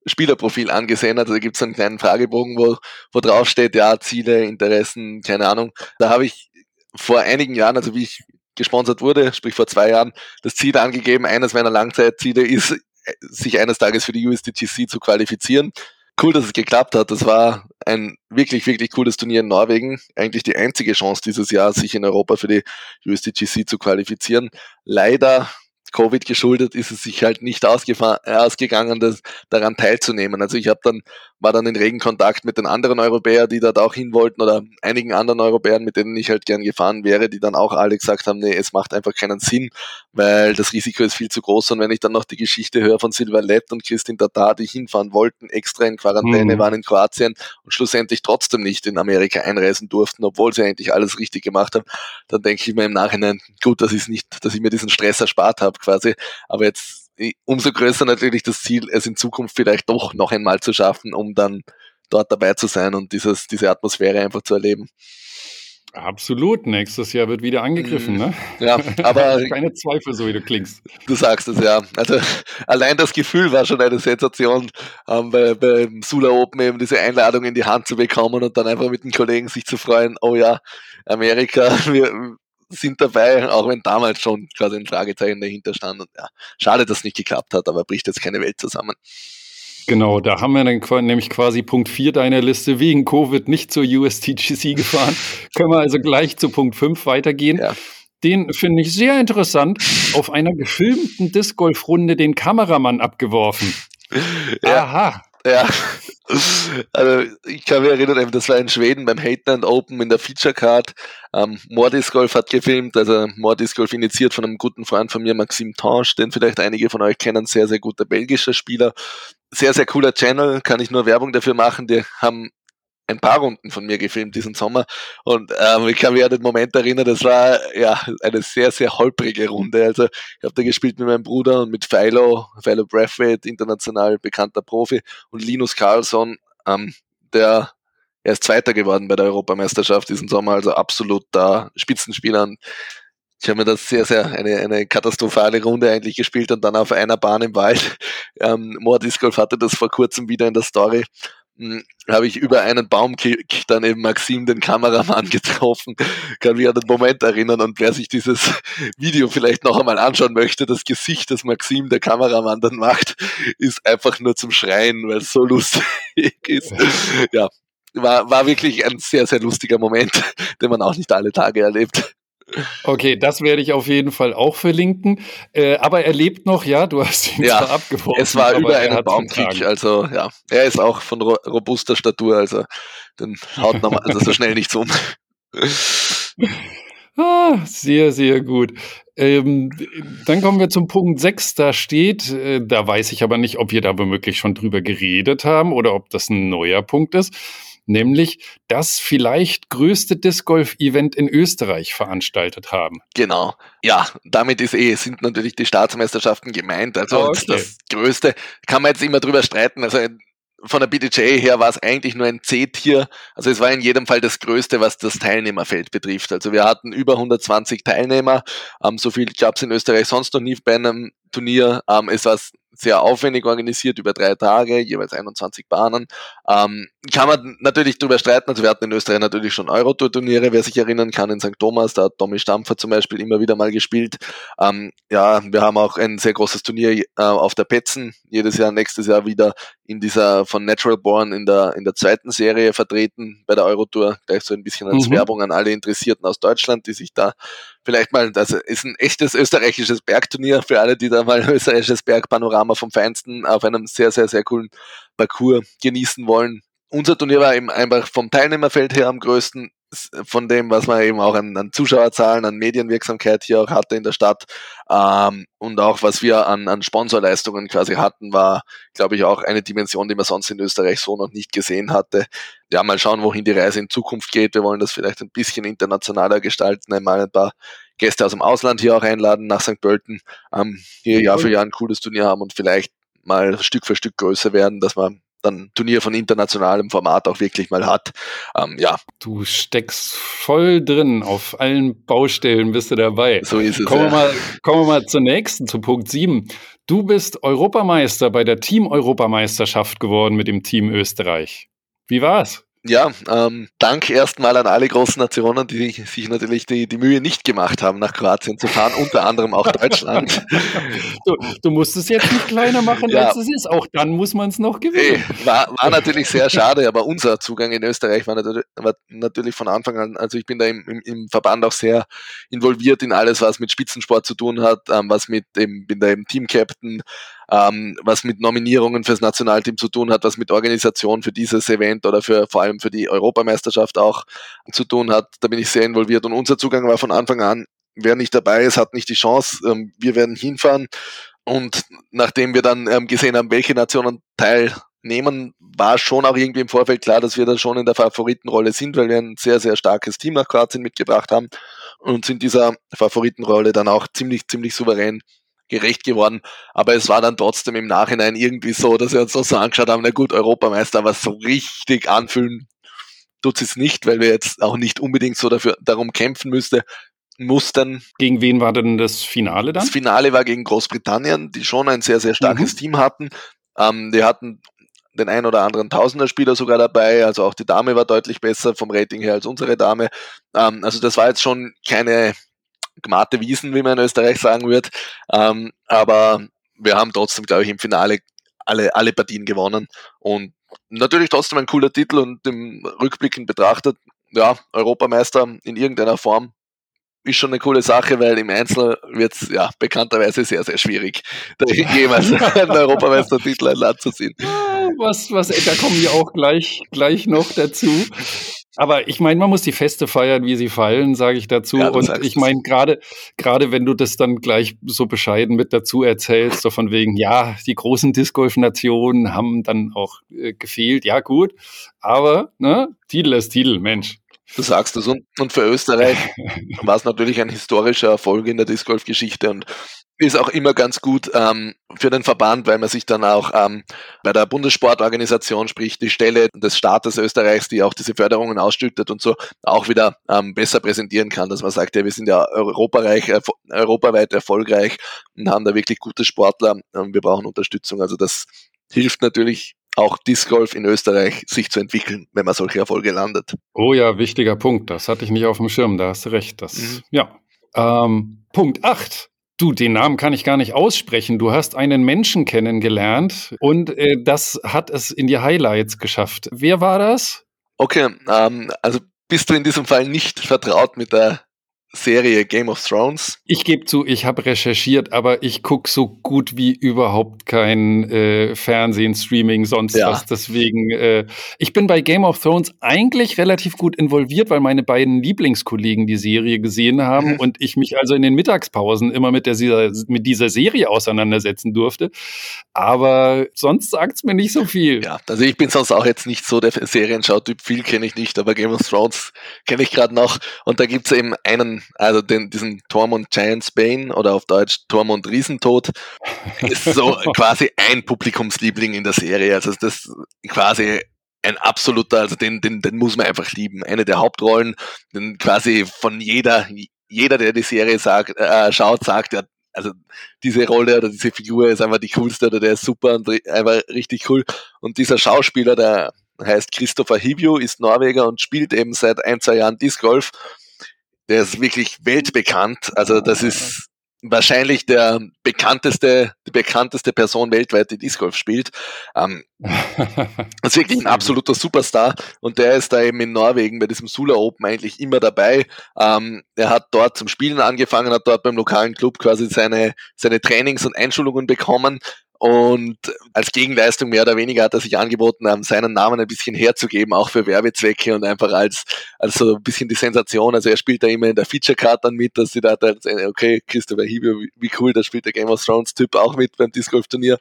Spielerprofil angesehen. Also da gibt es einen kleinen Fragebogen, wo, wo drauf steht, ja, Ziele, Interessen, keine Ahnung. Da habe ich vor einigen Jahren, also wie ich gesponsert wurde, sprich vor zwei Jahren, das Ziel angegeben. Eines meiner Langzeitziele ist, sich eines Tages für die USDGC zu qualifizieren. Cool, dass es geklappt hat. Das war ein wirklich, wirklich cooles Turnier in Norwegen. Eigentlich die einzige Chance dieses Jahr, sich in Europa für die USDGC zu qualifizieren. Leider Covid geschuldet ist es sich halt nicht ausgegangen, das, daran teilzunehmen. Also ich habe dann war dann in regen Kontakt mit den anderen Europäern, die dort auch hin wollten oder einigen anderen Europäern, mit denen ich halt gern gefahren wäre, die dann auch alle gesagt haben, nee, es macht einfach keinen Sinn, weil das Risiko ist viel zu groß. Und wenn ich dann noch die Geschichte höre von Silva Lett und Christine Tatar, die hinfahren wollten, extra in Quarantäne mhm. waren in Kroatien und schlussendlich trotzdem nicht in Amerika einreisen durften, obwohl sie eigentlich alles richtig gemacht haben, dann denke ich mir im Nachhinein, gut, dass ich nicht, dass ich mir diesen Stress erspart habe quasi. Aber jetzt umso größer natürlich das Ziel, es in Zukunft vielleicht doch noch einmal zu schaffen, um dann dort dabei zu sein und dieses, diese Atmosphäre einfach zu erleben.
Absolut, nächstes Jahr wird wieder angegriffen, mhm. ne?
Ja, aber.
Keine Zweifel, so wie du klingst.
Du sagst es ja. Also, allein das Gefühl war schon eine Sensation, ähm, bei, beim Sula Open eben diese Einladung in die Hand zu bekommen und dann einfach mit den Kollegen sich zu freuen, oh ja, Amerika, wir, sind dabei, auch wenn damals schon quasi ein Fragezeichen dahinter stand. Und ja, schade, dass es nicht geklappt hat, aber bricht jetzt keine Welt zusammen.
Genau, da haben wir dann nämlich quasi Punkt 4 deiner Liste wegen Covid nicht zur USTGC gefahren. Können wir also gleich zu Punkt 5 weitergehen. Ja. Den finde ich sehr interessant. Auf einer gefilmten Disc Golf Runde den Kameramann abgeworfen.
Ja. Aha. Ja. Also ich kann mich erinnern, das war in Schweden beim Hateland Open in der Feature Card. Ähm, Mordis Golf hat gefilmt, also Mordis Golf initiiert von einem guten Freund von mir, Maxim Tange, den vielleicht einige von euch kennen, sehr, sehr guter belgischer Spieler. Sehr, sehr cooler Channel, kann ich nur Werbung dafür machen. Die haben ein paar Runden von mir gefilmt diesen Sommer und ähm, ich kann mich an den Moment erinnern, das war ja eine sehr, sehr holprige Runde. Also ich habe da gespielt mit meinem Bruder und mit Philo, Philo Brathwaite, international bekannter Profi und Linus Carlson, ähm, der er ist Zweiter geworden bei der Europameisterschaft diesen Sommer, also absolut da Spitzenspieler. Ich habe mir das sehr, sehr eine, eine katastrophale Runde eigentlich gespielt und dann auf einer Bahn im Wald. Ähm, Moa Golf hatte das vor kurzem wieder in der Story habe ich über einen Baumkick dann eben Maxim, den Kameramann, getroffen. Kann mich an den Moment erinnern und wer sich dieses Video vielleicht noch einmal anschauen möchte, das Gesicht, das Maxim, der Kameramann, dann macht, ist einfach nur zum Schreien, weil es so lustig ist. Ja, war, war wirklich ein sehr, sehr lustiger Moment, den man auch nicht alle Tage erlebt.
Okay, das werde ich auf jeden Fall auch verlinken. Äh, aber er lebt noch, ja, du hast ihn
ja, zwar abgeworfen. Es war über einen Baumkick, also ja, er ist auch von ro robuster Statur, also den haut nochmal, also so schnell nichts um.
Ah, sehr, sehr gut. Ähm, dann kommen wir zum Punkt 6. Da steht, äh, da weiß ich aber nicht, ob wir da womöglich schon drüber geredet haben oder ob das ein neuer Punkt ist nämlich das vielleicht größte Disc Golf Event in Österreich veranstaltet haben.
Genau. Ja, damit ist eh, sind natürlich die Staatsmeisterschaften gemeint. Also oh, okay. das größte, kann man jetzt immer drüber streiten. Also von der BDJ her war es eigentlich nur ein C-Tier. Also es war in jedem Fall das Größte, was das Teilnehmerfeld betrifft. Also wir hatten über 120 Teilnehmer. Ähm, so viel gab es in Österreich sonst noch nie bei einem Turnier. Ähm, es war sehr aufwendig organisiert über drei Tage, jeweils 21 Bahnen. Ähm, kann man natürlich darüber streiten, also wir hatten in Österreich natürlich schon Eurotour-Turniere, wer sich erinnern kann, in St. Thomas, da hat Tommy Stampfer zum Beispiel immer wieder mal gespielt. Ähm, ja, wir haben auch ein sehr großes Turnier äh, auf der Petzen, jedes Jahr, nächstes Jahr wieder in dieser von Natural Born in der, in der zweiten Serie vertreten bei der Eurotour, gleich so ein bisschen als mhm. Werbung an alle Interessierten aus Deutschland, die sich da vielleicht mal, das ist ein echtes österreichisches Bergturnier für alle, die da mal ein österreichisches Bergpanorama vom Feinsten auf einem sehr, sehr, sehr coolen Parcours genießen wollen. Unser Turnier war eben einfach vom Teilnehmerfeld her am größten, von dem, was man eben auch an, an Zuschauerzahlen, an Medienwirksamkeit hier auch hatte in der Stadt ähm, und auch was wir an, an Sponsorleistungen quasi hatten, war, glaube ich, auch eine Dimension, die man sonst in Österreich so noch nicht gesehen hatte. Ja, mal schauen, wohin die Reise in Zukunft geht. Wir wollen das vielleicht ein bisschen internationaler gestalten, einmal ein paar Gäste aus dem Ausland hier auch einladen nach St. Pölten, ähm, hier Jahr für Jahr ein cooles Turnier haben und vielleicht mal Stück für Stück größer werden, dass man dann Turnier von internationalem Format auch wirklich mal hat. Ähm, ja.
Du steckst voll drin, auf allen Baustellen bist du dabei.
So ist es.
Kommen, ja. wir, mal, kommen wir mal zur nächsten, zu Punkt 7. Du bist Europameister bei der Team-Europameisterschaft geworden mit dem Team Österreich. Wie war's?
Ja, ähm, Dank erstmal an alle großen Nationen, die sich natürlich die, die Mühe nicht gemacht haben, nach Kroatien zu fahren, unter anderem auch Deutschland.
du, du, musst es jetzt nicht kleiner machen, ja. als es ist. Auch dann muss man es noch gewinnen.
War, war natürlich sehr schade, aber unser Zugang in Österreich war natürlich, war natürlich von Anfang an, also ich bin da im, im, im, Verband auch sehr involviert in alles, was mit Spitzensport zu tun hat, ähm, was mit dem, bin da eben Team-Captain, ähm, was mit Nominierungen fürs Nationalteam zu tun hat, was mit Organisation für dieses Event oder für vor allem für die Europameisterschaft auch zu tun hat. Da bin ich sehr involviert und unser Zugang war von Anfang an, wer nicht dabei ist, hat nicht die Chance. Ähm, wir werden hinfahren und nachdem wir dann ähm, gesehen haben, welche Nationen teilnehmen, war schon auch irgendwie im Vorfeld klar, dass wir da schon in der Favoritenrolle sind, weil wir ein sehr, sehr starkes Team nach Kroatien mitgebracht haben und sind dieser Favoritenrolle dann auch ziemlich, ziemlich souverän gerecht geworden. Aber es war dann trotzdem im Nachhinein irgendwie so, dass wir uns so angeschaut haben, na gut, Europameister, aber so richtig anfühlen tut es nicht, weil wir jetzt auch nicht unbedingt so dafür, darum kämpfen müsste, mussten.
Gegen wen war denn das Finale dann?
Das Finale war gegen Großbritannien, die schon ein sehr, sehr starkes mhm. Team hatten. Ähm, die hatten den ein oder anderen Tausender-Spieler sogar dabei, also auch die Dame war deutlich besser vom Rating her als unsere Dame. Ähm, also das war jetzt schon keine Gmate Wiesen, wie man in Österreich sagen wird. Ähm, aber wir haben trotzdem, glaube ich, im Finale alle, alle Partien gewonnen. Und natürlich trotzdem ein cooler Titel und im Rückblickend betrachtet, ja, Europameister in irgendeiner Form ist schon eine coole Sache, weil im Einzel wird es ja bekannterweise sehr, sehr schwierig, da jemals einen Europameistertitel ein Land zu ziehen.
Was, was, da kommen wir auch gleich, gleich noch dazu. Aber ich meine, man muss die Feste feiern, wie sie fallen, sage ich dazu. Ja, und ich meine, gerade gerade wenn du das dann gleich so bescheiden mit dazu erzählst, so von wegen, ja, die großen Disc-Golf-Nationen haben dann auch äh, gefehlt, ja gut, aber ne, Titel ist Titel, Mensch.
Du sagst es. Und, und für Österreich war es natürlich ein historischer Erfolg in der Disc Golf Geschichte und ist auch immer ganz gut ähm, für den Verband, weil man sich dann auch ähm, bei der Bundessportorganisation, sprich die Stelle des Staates Österreichs, die auch diese Förderungen ausstüttet und so, auch wieder ähm, besser präsentieren kann, dass man sagt, ja, wir sind ja europareich, äh, europaweit erfolgreich und haben da wirklich gute Sportler und wir brauchen Unterstützung. Also das hilft natürlich auch Disc Golf in Österreich sich zu entwickeln, wenn man solche Erfolge landet.
Oh ja, wichtiger Punkt. Das hatte ich nicht auf dem Schirm. Da hast du recht. Das, mhm. ja. Ähm, Punkt 8. Du, den Namen kann ich gar nicht aussprechen. Du hast einen Menschen kennengelernt und äh, das hat es in die Highlights geschafft. Wer war das?
Okay, ähm, also bist du in diesem Fall nicht vertraut mit der Serie Game of Thrones?
Ich gebe zu, ich habe recherchiert, aber ich gucke so gut wie überhaupt kein äh, Fernsehen, Streaming, sonst ja. was. Deswegen, äh, ich bin bei Game of Thrones eigentlich relativ gut involviert, weil meine beiden Lieblingskollegen die Serie gesehen haben mhm. und ich mich also in den Mittagspausen immer mit, der, mit dieser Serie auseinandersetzen durfte. Aber sonst sagt es mir nicht so viel.
Ja, also ich bin sonst auch jetzt nicht so der Serienschautyp. Viel kenne ich nicht, aber Game of Thrones kenne ich gerade noch. Und da gibt es eben einen also den, diesen Tormund Giants Bane oder auf Deutsch Tormund Riesentod, ist so quasi ein Publikumsliebling in der Serie. Also das quasi ein absoluter, also den, den, den muss man einfach lieben. Eine der Hauptrollen, den quasi von jeder, jeder, der die Serie sagt, äh, schaut, sagt, ja, also diese Rolle oder diese Figur ist einfach die coolste oder der ist super und einfach richtig cool. Und dieser Schauspieler, der heißt Christopher Hibio, ist Norweger und spielt eben seit ein, zwei Jahren Disc Golf der ist wirklich weltbekannt. Also das ist wahrscheinlich der bekannteste, die bekannteste Person weltweit, die Disc Golf spielt. Ähm, das ist wirklich ein absoluter Superstar und der ist da eben in Norwegen bei diesem Sula Open eigentlich immer dabei. Ähm, er hat dort zum Spielen angefangen, hat dort beim lokalen Club quasi seine, seine Trainings und Einschulungen bekommen, und als Gegenleistung mehr oder weniger hat er sich angeboten, ähm, seinen Namen ein bisschen herzugeben, auch für Werbezwecke und einfach als, als so ein bisschen die Sensation. Also er spielt da immer in der Feature-Card dann mit, dass sie da sehen, okay, Christopher Hibio, wie cool, da spielt der Game of Thrones-Typ auch mit beim Disc Golf-Turnier.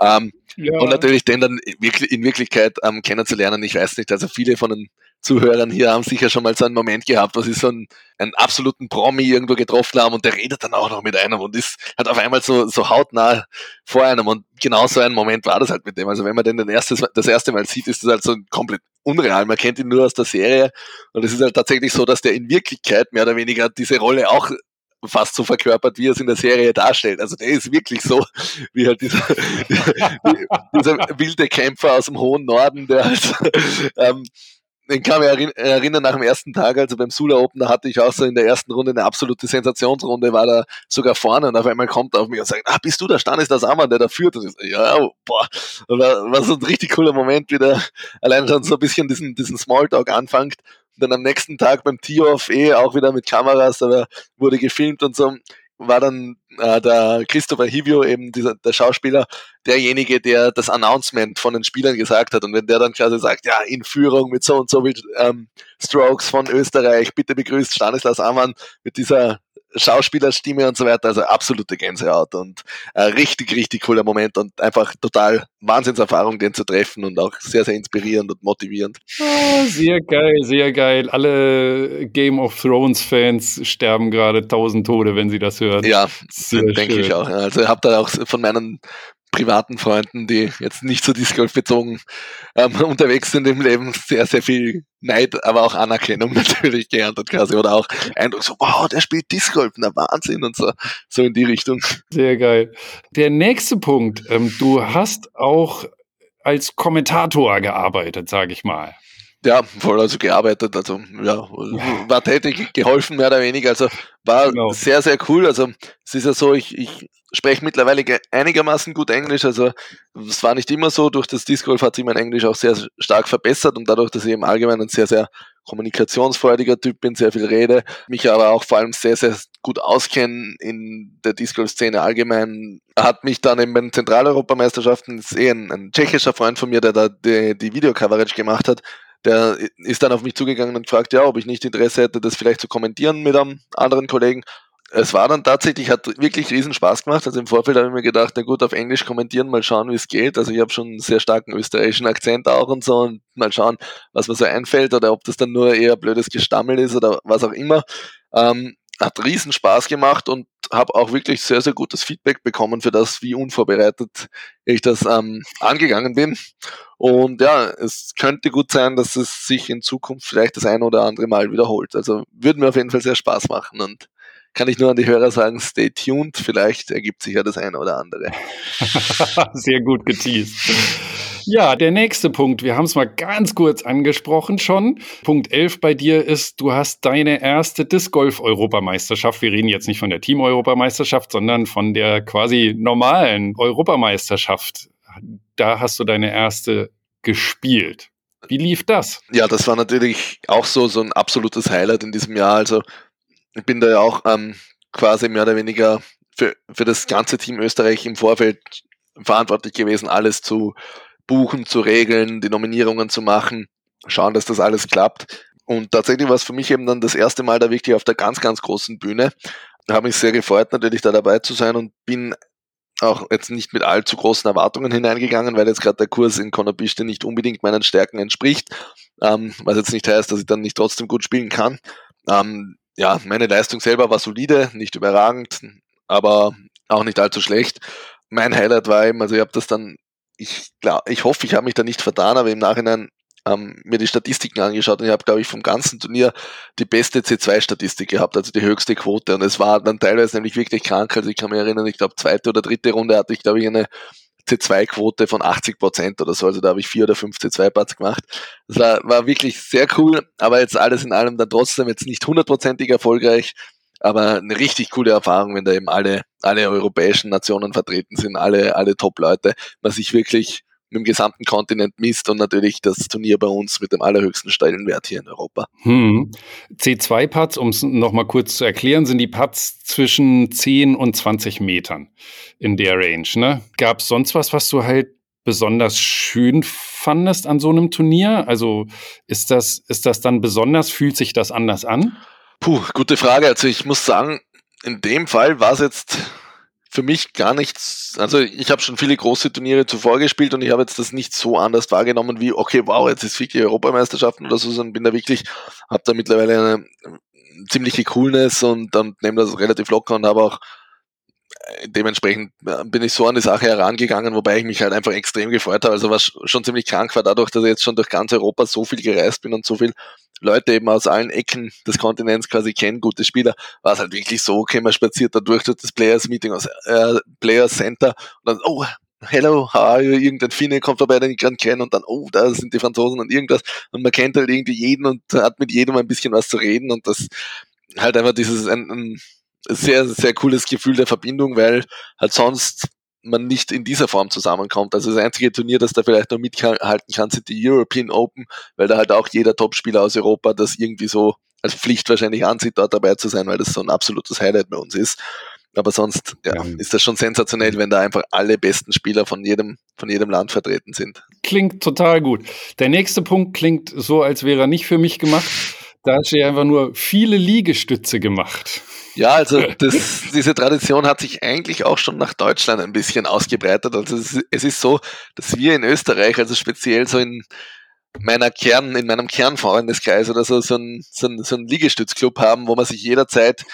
Ähm, ja. Und natürlich den dann in Wirklichkeit ähm, kennenzulernen, ich weiß nicht, also viele von den Zuhörern hier haben sicher schon mal so einen Moment gehabt, wo sie so einen, einen absoluten Promi irgendwo getroffen haben und der redet dann auch noch mit einem und ist halt auf einmal so, so hautnah vor einem und genau so ein Moment war das halt mit dem. Also wenn man den, den erstes, das erste Mal sieht, ist das halt so komplett unreal. Man kennt ihn nur aus der Serie und es ist halt tatsächlich so, dass der in Wirklichkeit mehr oder weniger diese Rolle auch fast so verkörpert, wie er es in der Serie darstellt. Also der ist wirklich so, wie halt dieser, dieser wilde Kämpfer aus dem hohen Norden, der halt ähm, den kann ich mich erinnern nach dem ersten Tag, also beim Sula Open, da hatte ich auch so in der ersten Runde eine absolute Sensationsrunde, war da sogar vorne und auf einmal kommt er auf mich und sagt, ah, bist du der Stanislas Ammann, der da führt? Und ich so, ja, boah, war, war so ein richtig cooler Moment, wie der allein schon so ein bisschen diesen, diesen Smalltalk anfängt. Dann am nächsten Tag beim Tee-Off eh auch wieder mit Kameras, aber wurde gefilmt und so war dann äh, der Christopher Hivio, eben dieser, der Schauspieler, derjenige, der das Announcement von den Spielern gesagt hat. Und wenn der dann quasi sagt, ja, in Führung mit so und so viel ähm, Strokes von Österreich, bitte begrüßt Stanislas Amann mit dieser Schauspielerstimme und so weiter, also absolute Gänsehaut und äh, richtig, richtig cooler Moment und einfach total Wahnsinnserfahrung, den zu treffen und auch sehr, sehr inspirierend und motivierend.
Oh, sehr geil, sehr geil. Alle Game of Thrones Fans sterben gerade tausend Tode, wenn sie das hören.
Ja, denke ich auch. Also ich habe da auch von meinen privaten Freunden, die jetzt nicht so Disc Golf bezogen ähm, unterwegs sind im Leben, sehr, sehr viel Neid, aber auch Anerkennung natürlich geerntet quasi oder auch Eindruck so, wow, der spielt Disc Golf, na Wahnsinn und so, so in die Richtung.
Sehr geil. Der nächste Punkt, ähm, du hast auch als Kommentator gearbeitet, sage ich mal.
Ja, voll also gearbeitet, also ja, war tätig, geholfen mehr oder weniger, also war genau. sehr, sehr cool. Also es ist ja so, ich, ich spreche mittlerweile einigermaßen gut Englisch, also es war nicht immer so, durch das Disc Golf hat sich mein Englisch auch sehr stark verbessert und dadurch, dass ich im Allgemeinen ein sehr, sehr kommunikationsfreudiger Typ bin, sehr viel rede, mich aber auch vor allem sehr, sehr gut auskenne in der Disc Golf Szene allgemein, hat mich dann in den Zentraleuropameisterschaften, ist eh ein, ein tschechischer Freund von mir, der da die, die Video-Coverage gemacht hat, der ist dann auf mich zugegangen und fragt, ja, ob ich nicht Interesse hätte, das vielleicht zu kommentieren mit einem anderen Kollegen. Es war dann tatsächlich, hat wirklich riesen Spaß gemacht. Also im Vorfeld habe ich mir gedacht, na gut, auf Englisch kommentieren, mal schauen, wie es geht. Also ich habe schon einen sehr starken österreichischen Akzent auch und so und mal schauen, was mir so einfällt oder ob das dann nur eher blödes Gestammel ist oder was auch immer. Ähm, hat riesen Spaß gemacht und habe auch wirklich sehr, sehr gutes Feedback bekommen für das, wie unvorbereitet ich das ähm, angegangen bin. Und ja, es könnte gut sein, dass es sich in Zukunft vielleicht das ein oder andere Mal wiederholt. Also würde mir auf jeden Fall sehr Spaß machen und kann ich nur an die Hörer sagen, stay tuned, vielleicht ergibt sich ja das eine oder andere.
sehr gut geteased. Ja, der nächste Punkt, wir haben es mal ganz kurz angesprochen schon. Punkt 11 bei dir ist, du hast deine erste Disc Golf Europameisterschaft. Wir reden jetzt nicht von der Team Europameisterschaft, sondern von der quasi normalen Europameisterschaft. Da hast du deine erste gespielt. Wie lief das?
Ja, das war natürlich auch so, so ein absolutes Highlight in diesem Jahr. Also ich bin da ja auch ähm, quasi mehr oder weniger für, für das ganze Team Österreich im Vorfeld verantwortlich gewesen, alles zu buchen, zu regeln, die Nominierungen zu machen, schauen, dass das alles klappt. Und tatsächlich war es für mich eben dann das erste Mal da wirklich auf der ganz, ganz großen Bühne. Da habe mich sehr gefreut, natürlich da dabei zu sein und bin auch jetzt nicht mit allzu großen Erwartungen hineingegangen, weil jetzt gerade der Kurs in Konopiste nicht unbedingt meinen Stärken entspricht, ähm, was jetzt nicht heißt, dass ich dann nicht trotzdem gut spielen kann. Ähm, ja, meine Leistung selber war solide, nicht überragend, aber auch nicht allzu schlecht. Mein Highlight war eben, also ich habe das dann ich, klar, ich hoffe, ich habe mich da nicht vertan, aber im Nachhinein ähm, mir die Statistiken angeschaut und ich habe, glaube ich, vom ganzen Turnier die beste C2-Statistik gehabt, also die höchste Quote. Und es war dann teilweise nämlich wirklich krank. Also ich kann mich erinnern, ich glaube, zweite oder dritte Runde hatte ich, glaube ich, eine C2-Quote von 80 Prozent oder so. Also da habe ich vier oder fünf C2-Parts gemacht. Das war, war wirklich sehr cool, aber jetzt alles in allem dann trotzdem jetzt nicht hundertprozentig erfolgreich aber eine richtig coole Erfahrung, wenn da eben alle, alle europäischen Nationen vertreten sind, alle, alle Top-Leute, man sich wirklich mit dem gesamten Kontinent misst und natürlich das Turnier bei uns mit dem allerhöchsten Stellenwert hier in Europa.
Hm. C2-Putts, um es nochmal kurz zu erklären, sind die Putts zwischen 10 und 20 Metern in der Range. Ne? Gab es sonst was, was du halt besonders schön fandest an so einem Turnier? Also ist das, ist das dann besonders, fühlt sich das anders an?
Puh, gute Frage. Also ich muss sagen, in dem Fall war es jetzt für mich gar nichts. Also ich habe schon viele große Turniere zuvor gespielt und ich habe jetzt das nicht so anders wahrgenommen wie, okay, wow, jetzt ist wirklich Europameisterschaften oder so, sondern bin da wirklich, habe da mittlerweile eine ziemliche Coolness und dann nehme das relativ locker und habe auch dementsprechend äh, bin ich so an die Sache herangegangen, wobei ich mich halt einfach extrem gefreut habe. Also was schon ziemlich krank war, dadurch, dass ich jetzt schon durch ganz Europa so viel gereist bin und so viel Leute eben aus allen Ecken des Kontinents quasi kennen, gute Spieler, war es halt wirklich so, okay, man spaziert da durch das Players Meeting aus äh, Players Center und dann, oh, hello, how are you? Irgendein Finne kommt dabei, den ich gerade kenne und dann, oh, da sind die Franzosen und irgendwas und man kennt halt irgendwie jeden und hat mit jedem ein bisschen was zu reden und das halt einfach dieses ein, ein sehr, sehr cooles Gefühl der Verbindung, weil halt sonst man nicht in dieser Form zusammenkommt. Also das einzige Turnier, das da vielleicht noch mithalten kann, sind die European Open, weil da halt auch jeder Topspieler aus Europa das irgendwie so als Pflicht wahrscheinlich ansieht, dort dabei zu sein, weil das so ein absolutes Highlight bei uns ist. Aber sonst ja, ja. ist das schon sensationell, wenn da einfach alle besten Spieler von jedem, von jedem Land vertreten sind.
Klingt total gut. Der nächste Punkt klingt so, als wäre er nicht für mich gemacht. Da hat sie einfach nur viele Liegestütze gemacht.
Ja, also das, diese Tradition hat sich eigentlich auch schon nach Deutschland ein bisschen ausgebreitet. Also es, ist so, dass wir in Österreich, also speziell so in meiner Kern, in meinem Kernfreundeskreis oder so, so ein, so ein, so ein Liegestützclub haben, wo man sich jederzeit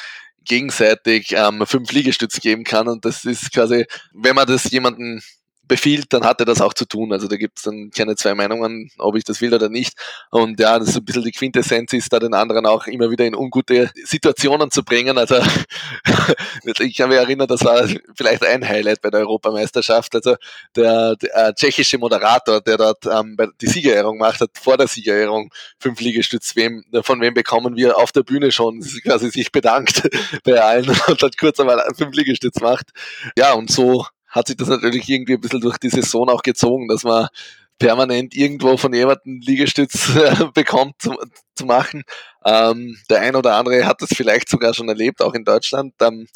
gegenseitig ähm, fünf Liegestütze geben kann. Und das ist quasi, wenn man das jemanden befiehlt, dann hat er das auch zu tun. Also da gibt es dann keine zwei Meinungen, ob ich das will oder nicht. Und ja, das ist ein bisschen die Quintessenz ist, da den anderen auch immer wieder in ungute Situationen zu bringen. Also ich kann mich erinnern, das war vielleicht ein Highlight bei der Europameisterschaft. Also der, der äh, tschechische Moderator, der dort ähm, die Siegerehrung macht, hat vor der Siegerehrung fünf Liegestütz. Wem, von wem bekommen wir auf der Bühne schon quasi sich bedankt bei allen und hat kurz einmal fünf Liegestütz macht. Ja, und so hat sich das natürlich irgendwie ein bisschen durch die Saison auch gezogen, dass man permanent irgendwo von jemandem Liegestütz äh, bekommt zu, zu machen. Ähm, der ein oder andere hat das vielleicht sogar schon erlebt, auch in Deutschland. Ähm,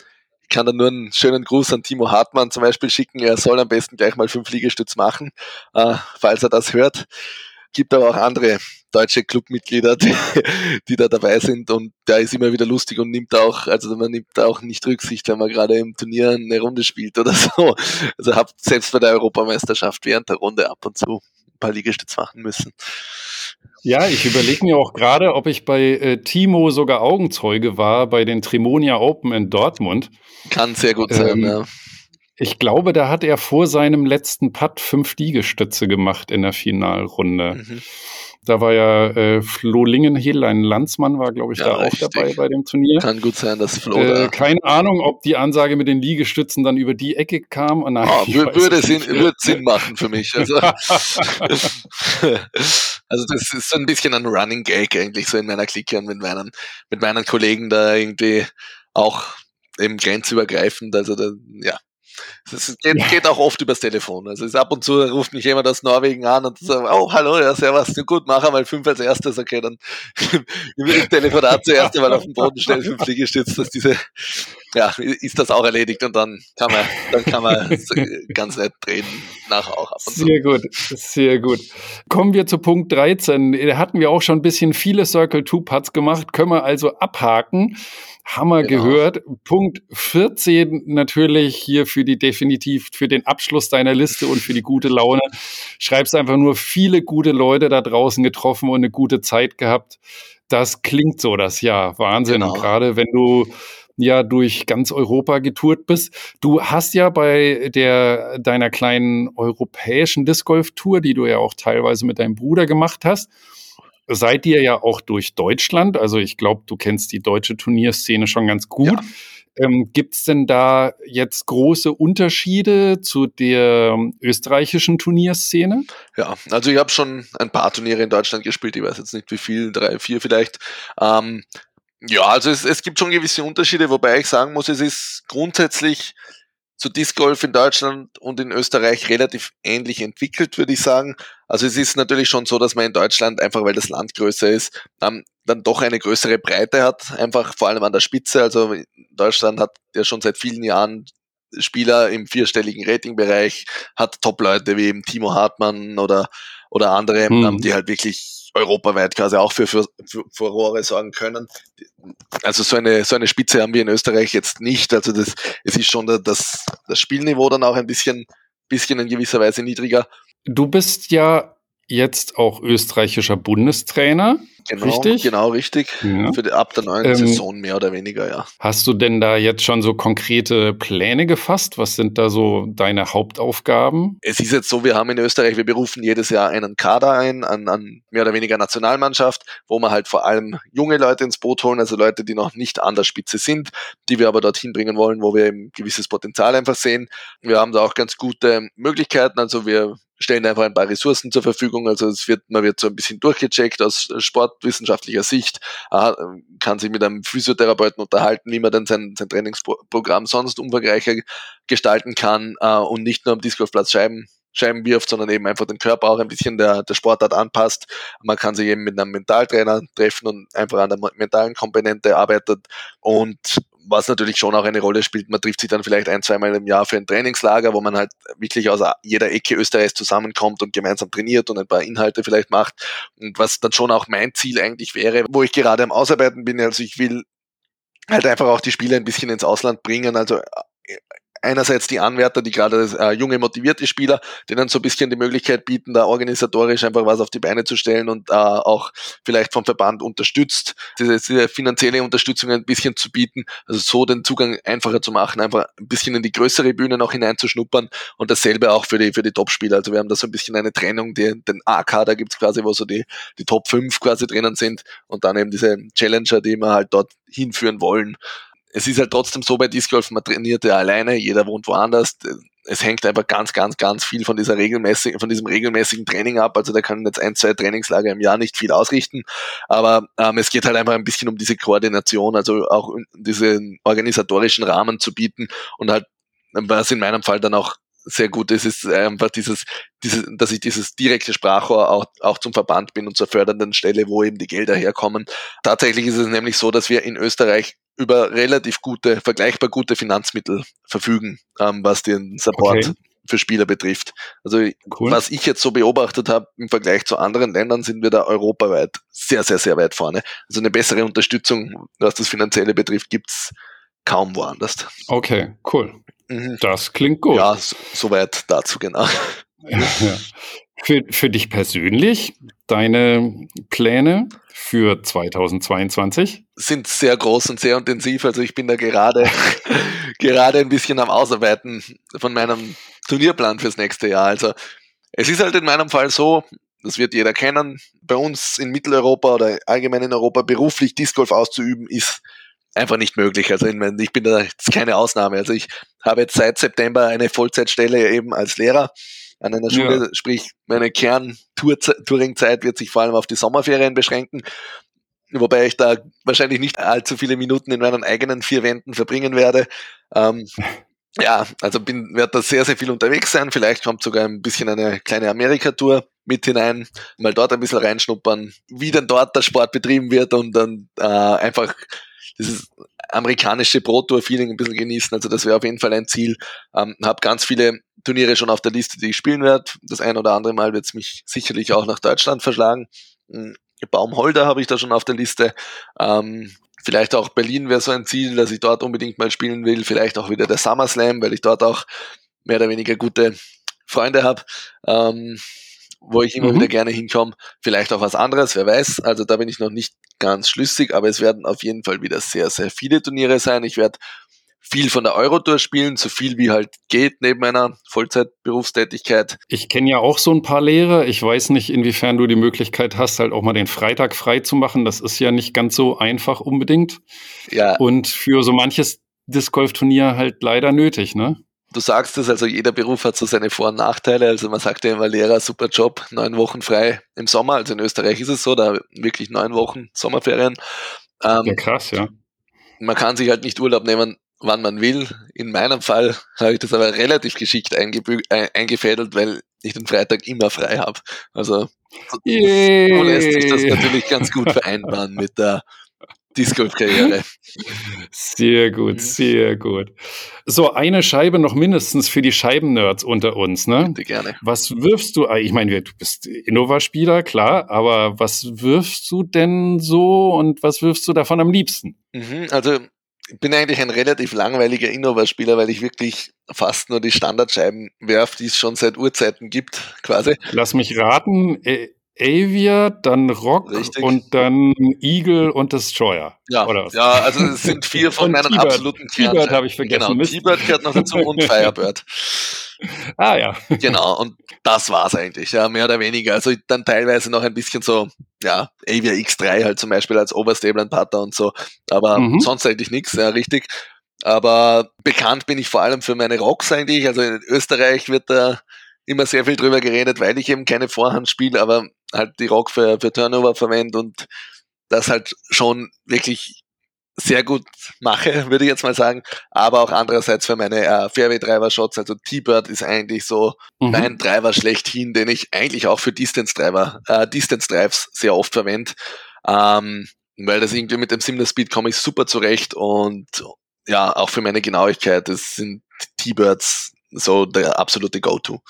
ich kann da nur einen schönen Gruß an Timo Hartmann zum Beispiel schicken. Er soll am besten gleich mal fünf Liegestütz machen, äh, falls er das hört. Gibt aber auch andere deutsche Clubmitglieder, die, die da dabei sind und der ist immer wieder lustig und nimmt auch, also man nimmt auch nicht Rücksicht, wenn man gerade im Turnier eine Runde spielt oder so. Also habt selbst bei der Europameisterschaft während der Runde ab und zu ein paar Liegestütz machen müssen.
Ja, ich überlege mir auch gerade, ob ich bei äh, Timo sogar Augenzeuge war bei den Trimonia Open in Dortmund.
Kann sehr gut sein, ähm, ja.
Ich glaube, da hat er vor seinem letzten Putt fünf Liegestütze gemacht in der Finalrunde. Mhm. Da war ja äh, Flo Lingenhill, ein Landsmann, war, glaube ich, ja, da richtig. auch dabei bei dem Turnier.
Kann gut sein, dass Flo
äh, Keine Ahnung, ob die Ansage mit den Liegestützen dann über die Ecke kam.
Oh, nein, oh, würde, Sinn, würde Sinn machen für mich. Also, also das ist so ein bisschen ein Running Gag eigentlich so in meiner Clique und mit meinen, mit meinen Kollegen da irgendwie auch eben grenzübergreifend. Also da, ja, das geht, ja. geht, auch oft übers Telefon. Also ist ab und zu ruft mich jemand aus Norwegen an und sagt, oh, hallo, ja, servus, gut, mach einmal fünf als erstes, okay, dann im Telefonat zuerst einmal auf den Boden stellen, fünf Liegestütze, dass diese, ja, ist das auch erledigt und dann kann man, dann kann man ganz nett reden nachher auch ab
und zu. Sehr gut, sehr gut. Kommen wir zu Punkt 13. Da hatten wir auch schon ein bisschen viele Circle 2 Putts gemacht, können wir also abhaken. Hammer genau. gehört. Punkt 14 natürlich hier für die definitiv für den Abschluss deiner Liste und für die gute Laune. Schreibst einfach nur viele gute Leute da draußen getroffen und eine gute Zeit gehabt. Das klingt so das Jahr. Wahnsinn. Genau. Gerade wenn du ja durch ganz Europa getourt bist. Du hast ja bei der deiner kleinen europäischen Disc Golf Tour, die du ja auch teilweise mit deinem Bruder gemacht hast, seid ihr ja auch durch Deutschland. Also ich glaube, du kennst die deutsche Turnierszene schon ganz gut. Ja. Ähm, Gibt es denn da jetzt große Unterschiede zu der österreichischen Turnierszene?
Ja, also ich habe schon ein paar Turniere in Deutschland gespielt. Ich weiß jetzt nicht wie viel, drei, vier vielleicht. Ähm, ja, also es, es gibt schon gewisse Unterschiede, wobei ich sagen muss, es ist grundsätzlich zu Disc Golf in Deutschland und in Österreich relativ ähnlich entwickelt, würde ich sagen. Also es ist natürlich schon so, dass man in Deutschland, einfach weil das Land größer ist, dann doch eine größere Breite hat, einfach vor allem an der Spitze. Also Deutschland hat ja schon seit vielen Jahren Spieler im vierstelligen Ratingbereich, hat Top-Leute wie eben Timo Hartmann oder, oder andere, hm. die halt wirklich europaweit quasi auch für, für, für Furore sorgen können. Also so eine, so eine Spitze haben wir in Österreich jetzt nicht. Also das, es ist schon das, das Spielniveau dann auch ein bisschen, bisschen in gewisser Weise niedriger.
Du bist ja jetzt auch österreichischer Bundestrainer.
Genau,
richtig?
Genau, richtig. Ja. Für die, ab der neuen ähm, Saison mehr oder weniger, ja.
Hast du denn da jetzt schon so konkrete Pläne gefasst? Was sind da so deine Hauptaufgaben?
Es ist jetzt so, wir haben in Österreich, wir berufen jedes Jahr einen Kader ein, an, an mehr oder weniger Nationalmannschaft, wo wir halt vor allem junge Leute ins Boot holen, also Leute, die noch nicht an der Spitze sind, die wir aber dorthin bringen wollen, wo wir ein gewisses Potenzial einfach sehen. Wir haben da auch ganz gute Möglichkeiten, also wir stellen einfach ein paar Ressourcen zur Verfügung. Also es wird, man wird so ein bisschen durchgecheckt aus sportwissenschaftlicher Sicht, äh, kann sich mit einem Physiotherapeuten unterhalten, wie man dann sein, sein Trainingsprogramm sonst umfangreicher gestalten kann äh, und nicht nur am Discgolfplatz Scheiben Scheiben wirft, sondern eben einfach den Körper auch ein bisschen der, der Sportart anpasst. Man kann sich eben mit einem Mentaltrainer treffen und einfach an der mentalen Komponente arbeitet und was natürlich schon auch eine Rolle spielt, man trifft sich dann vielleicht ein, zweimal im Jahr für ein Trainingslager, wo man halt wirklich aus jeder Ecke Österreichs zusammenkommt und gemeinsam trainiert und ein paar Inhalte vielleicht macht. Und was dann schon auch mein Ziel eigentlich wäre, wo ich gerade am Ausarbeiten bin, also ich will halt einfach auch die Spieler ein bisschen ins Ausland bringen, also einerseits die Anwärter, die gerade äh, junge, motivierte Spieler, denen so ein bisschen die Möglichkeit bieten, da organisatorisch einfach was auf die Beine zu stellen und äh, auch vielleicht vom Verband unterstützt, diese, diese finanzielle Unterstützung ein bisschen zu bieten, also so den Zugang einfacher zu machen, einfach ein bisschen in die größere Bühne noch hineinzuschnuppern und dasselbe auch für die, für die Top-Spieler. Also wir haben da so ein bisschen eine Trennung, die, den A-Kader gibt's quasi, wo so die, die Top 5 quasi drinnen sind und dann eben diese Challenger, die wir halt dort hinführen wollen es ist halt trotzdem so bei Disc Golf, man trainiert ja alleine, jeder wohnt woanders. Es hängt einfach ganz, ganz, ganz viel von dieser regelmäßigen, von diesem regelmäßigen Training ab. Also da kann jetzt ein, zwei Trainingslager im Jahr nicht viel ausrichten. Aber ähm, es geht halt einfach ein bisschen um diese Koordination, also auch diesen organisatorischen Rahmen zu bieten und halt, was in meinem Fall dann auch sehr gut ist, ist einfach dieses, dieses, dass ich dieses direkte Sprachrohr auch, auch zum Verband bin und zur fördernden Stelle, wo eben die Gelder herkommen. Tatsächlich ist es nämlich so, dass wir in Österreich über relativ gute, vergleichbar gute Finanzmittel verfügen, ähm, was den Support okay. für Spieler betrifft. Also cool. was ich jetzt so beobachtet habe im Vergleich zu anderen Ländern, sind wir da europaweit sehr, sehr, sehr weit vorne. Also eine bessere Unterstützung, was das Finanzielle betrifft, gibt's kaum woanders.
Okay, cool. Mhm. Das klingt gut.
Ja, soweit dazu genau.
Für, für dich persönlich, deine Pläne für 2022?
Sind sehr groß und sehr intensiv. Also ich bin da gerade, gerade ein bisschen am Ausarbeiten von meinem Turnierplan fürs nächste Jahr. Also es ist halt in meinem Fall so, das wird jeder kennen, bei uns in Mitteleuropa oder allgemein in Europa beruflich Disc Golf auszuüben, ist einfach nicht möglich. Also ich bin da jetzt keine Ausnahme. Also ich habe jetzt seit September eine Vollzeitstelle eben als Lehrer an einer Schule, ja. sprich meine Kern-Touring-Zeit wird sich vor allem auf die Sommerferien beschränken, wobei ich da wahrscheinlich nicht allzu viele Minuten in meinen eigenen vier Wänden verbringen werde. Ähm, ja, also bin werde da sehr, sehr viel unterwegs sein. Vielleicht kommt sogar ein bisschen eine kleine Amerika-Tour mit hinein, mal dort ein bisschen reinschnuppern, wie denn dort der Sport betrieben wird und dann äh, einfach dieses amerikanische Pro-Tour-Feeling ein bisschen genießen. Also das wäre auf jeden Fall ein Ziel. Ähm, habe ganz viele Turniere schon auf der Liste, die ich spielen werde. Das ein oder andere Mal wird es mich sicherlich auch nach Deutschland verschlagen. Hm, Baumholder habe ich da schon auf der Liste. Ähm, vielleicht auch Berlin wäre so ein Ziel, dass ich dort unbedingt mal spielen will. Vielleicht auch wieder der SummerSlam, weil ich dort auch mehr oder weniger gute Freunde habe. Ähm, wo ich immer mhm. wieder gerne hinkomme. Vielleicht auch was anderes, wer weiß. Also da bin ich noch nicht ganz schlüssig, aber es werden auf jeden Fall wieder sehr, sehr viele Turniere sein. Ich werde viel von der Eurotour spielen, so viel wie halt geht neben meiner Vollzeitberufstätigkeit.
Ich kenne ja auch so ein paar Lehrer. Ich weiß nicht, inwiefern du die Möglichkeit hast, halt auch mal den Freitag frei zu machen. Das ist ja nicht ganz so einfach unbedingt. Ja. Und für so manches Disc Golf Turnier halt leider nötig, ne?
Du sagst es, also jeder Beruf hat so seine Vor- und Nachteile. Also man sagt ja immer, Lehrer, super Job, neun Wochen frei im Sommer. Also in Österreich ist es so, da wirklich neun Wochen Sommerferien.
Ähm, ja, krass, ja.
Man kann sich halt nicht Urlaub nehmen, wann man will. In meinem Fall habe ich das aber relativ geschickt eingefädelt, weil ich den Freitag immer frei habe. Also so, so lässt sich das natürlich ganz gut vereinbaren mit der Disco-Karriere.
Sehr gut, mhm. sehr gut. So, eine Scheibe noch mindestens für die Scheibennerds unter uns, ne?
Bitte gerne.
Was wirfst du, ich meine, du bist Innova-Spieler, klar, aber was wirfst du denn so und was wirfst du davon am liebsten?
Mhm, also, ich bin eigentlich ein relativ langweiliger Innova-Spieler, weil ich wirklich fast nur die Standardscheiben werfe, die es schon seit Urzeiten gibt, quasi.
Lass mich raten, äh, Avia, dann Rock Richtig. und dann Eagle und Destroyer.
Ja, ja also es sind vier von meinen absoluten
Kernen. T-Bird habe ich vergessen.
Genau, T-Bird gehört noch dazu und Firebird.
ah ja.
Genau, und das war's eigentlich, ja, mehr oder weniger. Also dann teilweise noch ein bisschen so, ja, Avia X3 halt zum Beispiel als Overstable-Partner und so, aber mhm. sonst eigentlich nichts, ja, richtig. Aber bekannt bin ich vor allem für meine Rocks eigentlich. Also in Österreich wird da immer sehr viel drüber geredet, weil ich eben keine Vorhand spiele, aber halt die Rock für, für Turnover verwende und das halt schon wirklich sehr gut mache, würde ich jetzt mal sagen, aber auch andererseits für meine äh, Fairway-Driver-Shots, also T-Bird ist eigentlich so mhm. mein Driver schlechthin, den ich eigentlich auch für Distance-Driver, äh, Distance-Drives sehr oft verwende, ähm, weil das irgendwie mit dem Similar Speed komme ich super zurecht und ja, auch für meine Genauigkeit, das sind T-Birds so der absolute Go-To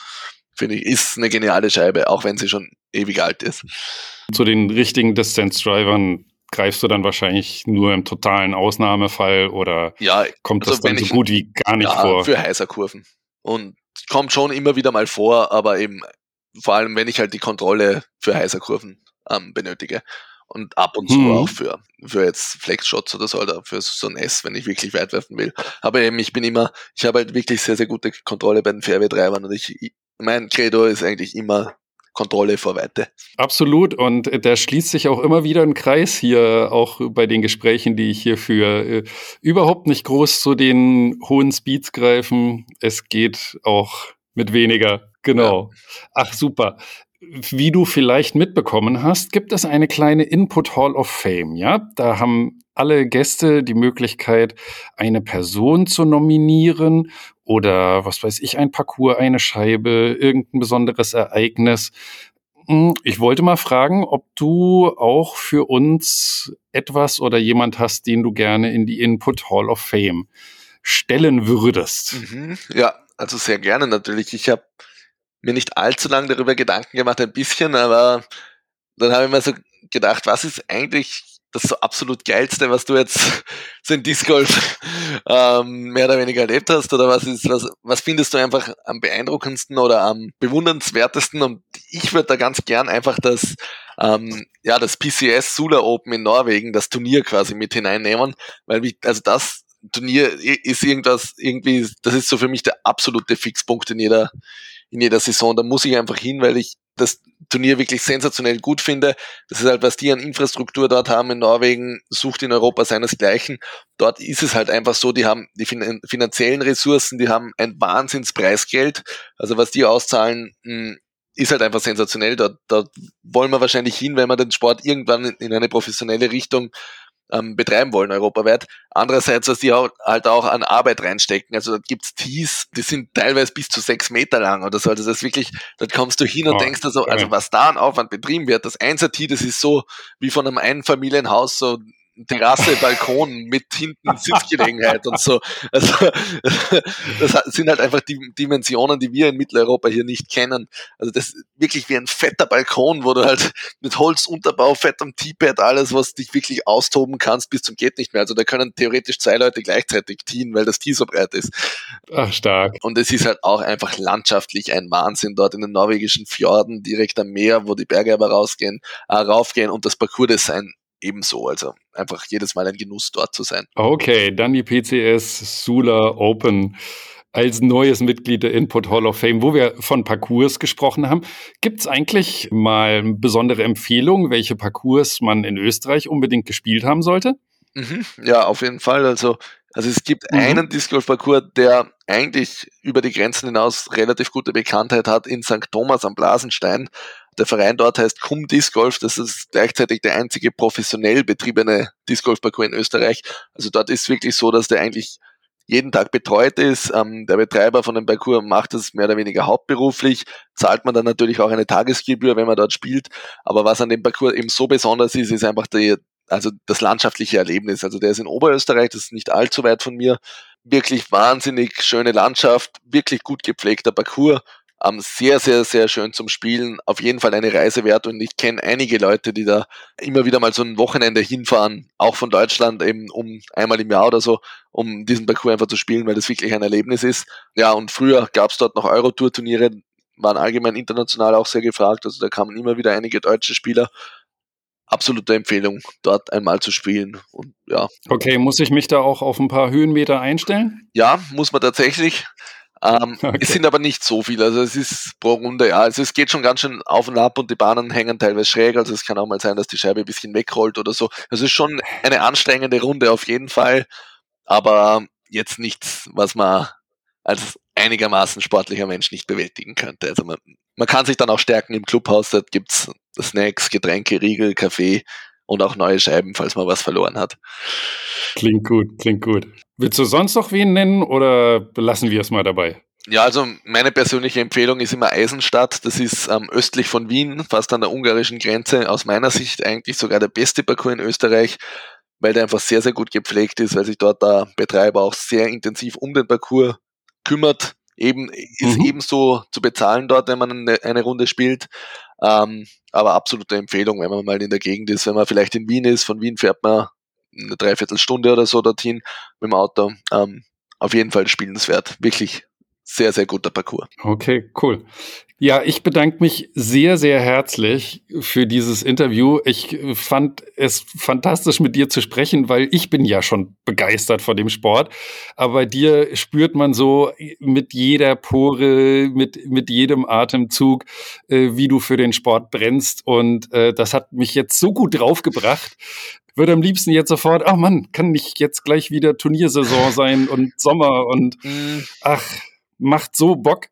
finde ich, ist eine geniale Scheibe, auch wenn sie schon ewig alt ist.
Zu den richtigen Distance-Drivern greifst du dann wahrscheinlich nur im totalen Ausnahmefall oder
ja,
kommt also das dann so gut wie gar nicht
ja,
vor?
Für heißer Kurven. Und kommt schon immer wieder mal vor, aber eben vor allem, wenn ich halt die Kontrolle für heißer Kurven ähm, benötige. Und ab und zu hm. auch für, für jetzt Flexshots oder so, oder für so ein S, wenn ich wirklich weit werfen will. Aber eben, ich bin immer, ich habe halt wirklich sehr, sehr gute Kontrolle bei den Fairway-Treibern und ich, mein Credo ist eigentlich immer Kontrolle vor Weite.
Absolut. Und da schließt sich auch immer wieder ein Kreis hier, auch bei den Gesprächen, die ich hier führe. Überhaupt nicht groß zu den hohen Speeds greifen. Es geht auch mit weniger. Genau. Ja. Ach, super. Wie du vielleicht mitbekommen hast, gibt es eine kleine Input Hall of Fame. Ja, da haben alle Gäste die Möglichkeit, eine Person zu nominieren oder was weiß ich, ein Parcours, eine Scheibe, irgendein besonderes Ereignis. Hm, ich wollte mal fragen, ob du auch für uns etwas oder jemand hast, den du gerne in die Input Hall of Fame stellen würdest.
Mhm, ja, also sehr gerne natürlich. Ich habe mir nicht allzu lange darüber Gedanken gemacht, ein bisschen, aber dann habe ich mir so gedacht, was ist eigentlich das so absolut geilste, was du jetzt so in Disc Golf ähm, mehr oder weniger erlebt hast? Oder was ist, was, was findest du einfach am beeindruckendsten oder am bewundernswertesten? Und ich würde da ganz gern einfach das, ähm, ja, das PCS Sula Open in Norwegen, das Turnier quasi mit hineinnehmen, weil mich, also das Turnier ist irgendwas, irgendwie, das ist so für mich der absolute Fixpunkt in jeder, in jeder Saison. Da muss ich einfach hin, weil ich das Turnier wirklich sensationell gut finde. Das ist halt, was die an Infrastruktur dort haben in Norwegen, sucht in Europa seinesgleichen. Dort ist es halt einfach so, die haben die finanziellen Ressourcen, die haben ein Wahnsinnspreisgeld. Also was die auszahlen, hm, ist halt einfach sensationell. Dort, dort wollen wir wahrscheinlich hin, wenn wir den Sport irgendwann in eine professionelle Richtung ähm, betreiben wollen, europaweit. Andererseits, was die auch, halt auch an Arbeit reinstecken. Also da gibt's Tees, die sind teilweise bis zu sechs Meter lang oder so. Also das ist wirklich, da kommst du hin und oh, denkst dir so, also was da an Aufwand betrieben wird, das Einser-Tee, das ist so wie von einem Einfamilienhaus so Terrasse, Balkon mit hinten Sitzgelegenheit und so. Also das sind halt einfach die Dimensionen, die wir in Mitteleuropa hier nicht kennen. Also das ist wirklich wie ein fetter Balkon, wo du halt mit Holzunterbau, fettem T-Pad, alles, was dich wirklich austoben kannst, bis zum geht nicht mehr. Also da können theoretisch zwei Leute gleichzeitig teamen, weil das Tee so breit ist.
Ach, stark.
Und es ist halt auch einfach landschaftlich ein Wahnsinn dort in den norwegischen Fjorden, direkt am Meer, wo die Berge aber rausgehen, äh, raufgehen und das Parcours-Design ebenso. Also einfach jedes Mal ein Genuss dort zu sein.
Okay, dann die PCS Sula Open als neues Mitglied der Input Hall of Fame, wo wir von Parcours gesprochen haben. Gibt es eigentlich mal besondere Empfehlungen, welche Parcours man in Österreich unbedingt gespielt haben sollte?
Mhm, ja, auf jeden Fall. Also, also es gibt mhm. einen Disc Golf Parcours, der eigentlich über die Grenzen hinaus relativ gute Bekanntheit hat in St. Thomas am Blasenstein. Der Verein dort heißt Cum Disc Golf. Das ist gleichzeitig der einzige professionell betriebene Disc Golf Parcours in Österreich. Also dort ist wirklich so, dass der eigentlich jeden Tag betreut ist. Ähm, der Betreiber von dem Parcours macht das mehr oder weniger hauptberuflich. Zahlt man dann natürlich auch eine Tagesgebühr, wenn man dort spielt. Aber was an dem Parcours eben so besonders ist, ist einfach die, also das landschaftliche Erlebnis. Also der ist in Oberösterreich, das ist nicht allzu weit von mir. Wirklich wahnsinnig schöne Landschaft, wirklich gut gepflegter Parcours ähm, sehr, sehr, sehr schön zum Spielen. Auf jeden Fall eine Reise wert und ich kenne einige Leute, die da immer wieder mal so ein Wochenende hinfahren, auch von Deutschland eben um einmal im Jahr oder so, um diesen Parcours einfach zu spielen, weil das wirklich ein Erlebnis ist. Ja, und früher gab es dort noch Eurotour-Turniere, waren allgemein international auch sehr gefragt, also da kamen immer wieder einige deutsche Spieler absolute Empfehlung, dort einmal zu spielen. Und ja.
Okay, muss ich mich da auch auf ein paar Höhenmeter einstellen?
Ja, muss man tatsächlich. Ähm, okay. Es sind aber nicht so viele, also es ist pro Runde, ja, also es geht schon ganz schön auf und ab und die Bahnen hängen teilweise schräg, also es kann auch mal sein, dass die Scheibe ein bisschen wegrollt oder so. Also es ist schon eine anstrengende Runde auf jeden Fall, aber jetzt nichts, was man als einigermaßen sportlicher Mensch nicht bewältigen könnte. Also man, man kann sich dann auch stärken im Clubhaus, da gibt's Snacks, Getränke, Riegel, Kaffee und auch neue Scheiben, falls man was verloren hat.
Klingt gut, klingt gut. Willst du sonst noch wen nennen oder belassen wir es mal dabei?
Ja, also meine persönliche Empfehlung ist immer Eisenstadt. Das ist ähm, östlich von Wien, fast an der ungarischen Grenze. Aus meiner Sicht eigentlich sogar der beste Parcours in Österreich, weil der einfach sehr, sehr gut gepflegt ist, weil sich dort der Betreiber auch sehr intensiv um den Parcours kümmert. Eben, ist mhm. ebenso zu bezahlen dort, wenn man eine, eine Runde spielt. Ähm, aber absolute Empfehlung, wenn man mal in der Gegend ist, wenn man vielleicht in Wien ist, von Wien fährt man eine Dreiviertelstunde oder so dorthin mit dem Auto. Ähm, auf jeden Fall spielenswert. Wirklich sehr, sehr guter Parcours.
Okay, cool. Ja, ich bedanke mich sehr, sehr herzlich für dieses Interview. Ich fand es fantastisch, mit dir zu sprechen, weil ich bin ja schon begeistert von dem Sport. Aber bei dir spürt man so mit jeder Pore, mit, mit jedem Atemzug, äh, wie du für den Sport brennst. Und äh, das hat mich jetzt so gut draufgebracht. Würde am liebsten jetzt sofort, ach Mann, kann nicht jetzt gleich wieder Turniersaison sein und Sommer und mhm. ach, macht so Bock.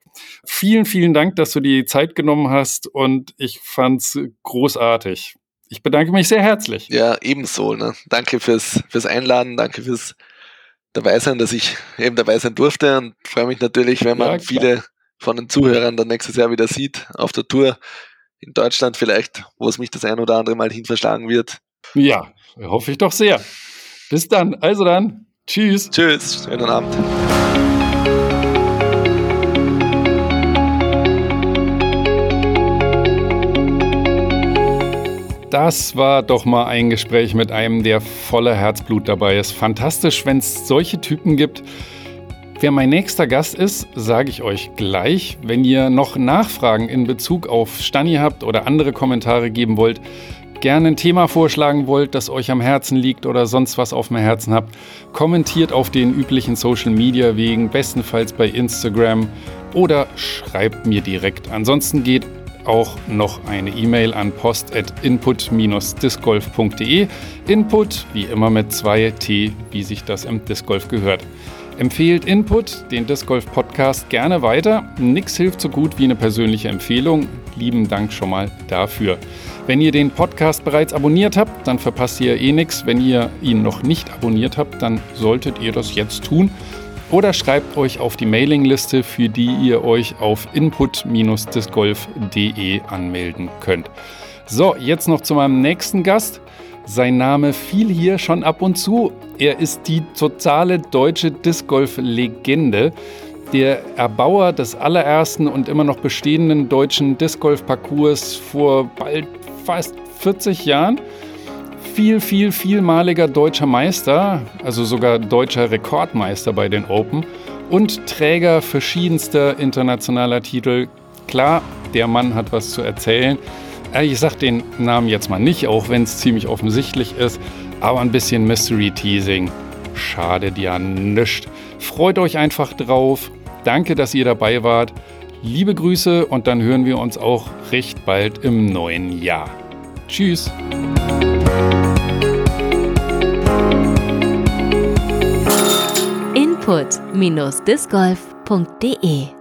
Vielen, vielen Dank, dass du die Zeit genommen hast und ich fand's großartig. Ich bedanke mich sehr herzlich.
Ja, ebenso. Ne? Danke fürs, fürs Einladen, danke fürs dabei sein, dass ich eben dabei sein durfte und freue mich natürlich, wenn man ja, viele von den Zuhörern dann nächstes Jahr wieder sieht auf der Tour in Deutschland vielleicht, wo es mich das ein oder andere Mal hin verschlagen wird.
Ja, hoffe ich doch sehr. Bis dann. Also dann. Tschüss.
Tschüss. Schönen Abend.
Das war doch mal ein Gespräch mit einem, der voller Herzblut dabei ist. Fantastisch, wenn es solche Typen gibt. Wer mein nächster Gast ist, sage ich euch gleich. Wenn ihr noch Nachfragen in Bezug auf Stani habt oder andere Kommentare geben wollt, gerne ein Thema vorschlagen wollt, das euch am Herzen liegt oder sonst was auf dem Herzen habt, kommentiert auf den üblichen Social Media Wegen, bestenfalls bei Instagram oder schreibt mir direkt. Ansonsten geht auch noch eine E-Mail an post.input-discgolf.de. Input, wie immer mit zwei T, wie sich das im Disc Golf gehört. Empfehlt Input, den Disc Golf Podcast, gerne weiter. Nix hilft so gut wie eine persönliche Empfehlung. Lieben Dank schon mal dafür. Wenn ihr den Podcast bereits abonniert habt, dann verpasst ihr eh nichts. Wenn ihr ihn noch nicht abonniert habt, dann solltet ihr das jetzt tun oder schreibt euch auf die Mailingliste, für die ihr euch auf input-discgolf.de anmelden könnt. So, jetzt noch zu meinem nächsten Gast. Sein Name fiel hier schon ab und zu. Er ist die totale deutsche Discgolf-Legende, der Erbauer des allerersten und immer noch bestehenden deutschen Discgolf-Parcours vor bald fast 40 Jahren viel, viel, vielmaliger deutscher Meister, also sogar deutscher Rekordmeister bei den Open und Träger verschiedenster internationaler Titel. Klar, der Mann hat was zu erzählen. Äh, ich sage den Namen jetzt mal nicht, auch wenn es ziemlich offensichtlich ist, aber ein bisschen Mystery Teasing schadet ja nichts. Freut euch einfach drauf. Danke, dass ihr dabei wart. Liebe Grüße und dann hören wir uns auch recht bald im neuen Jahr. Tschüss.
input-discgolf.de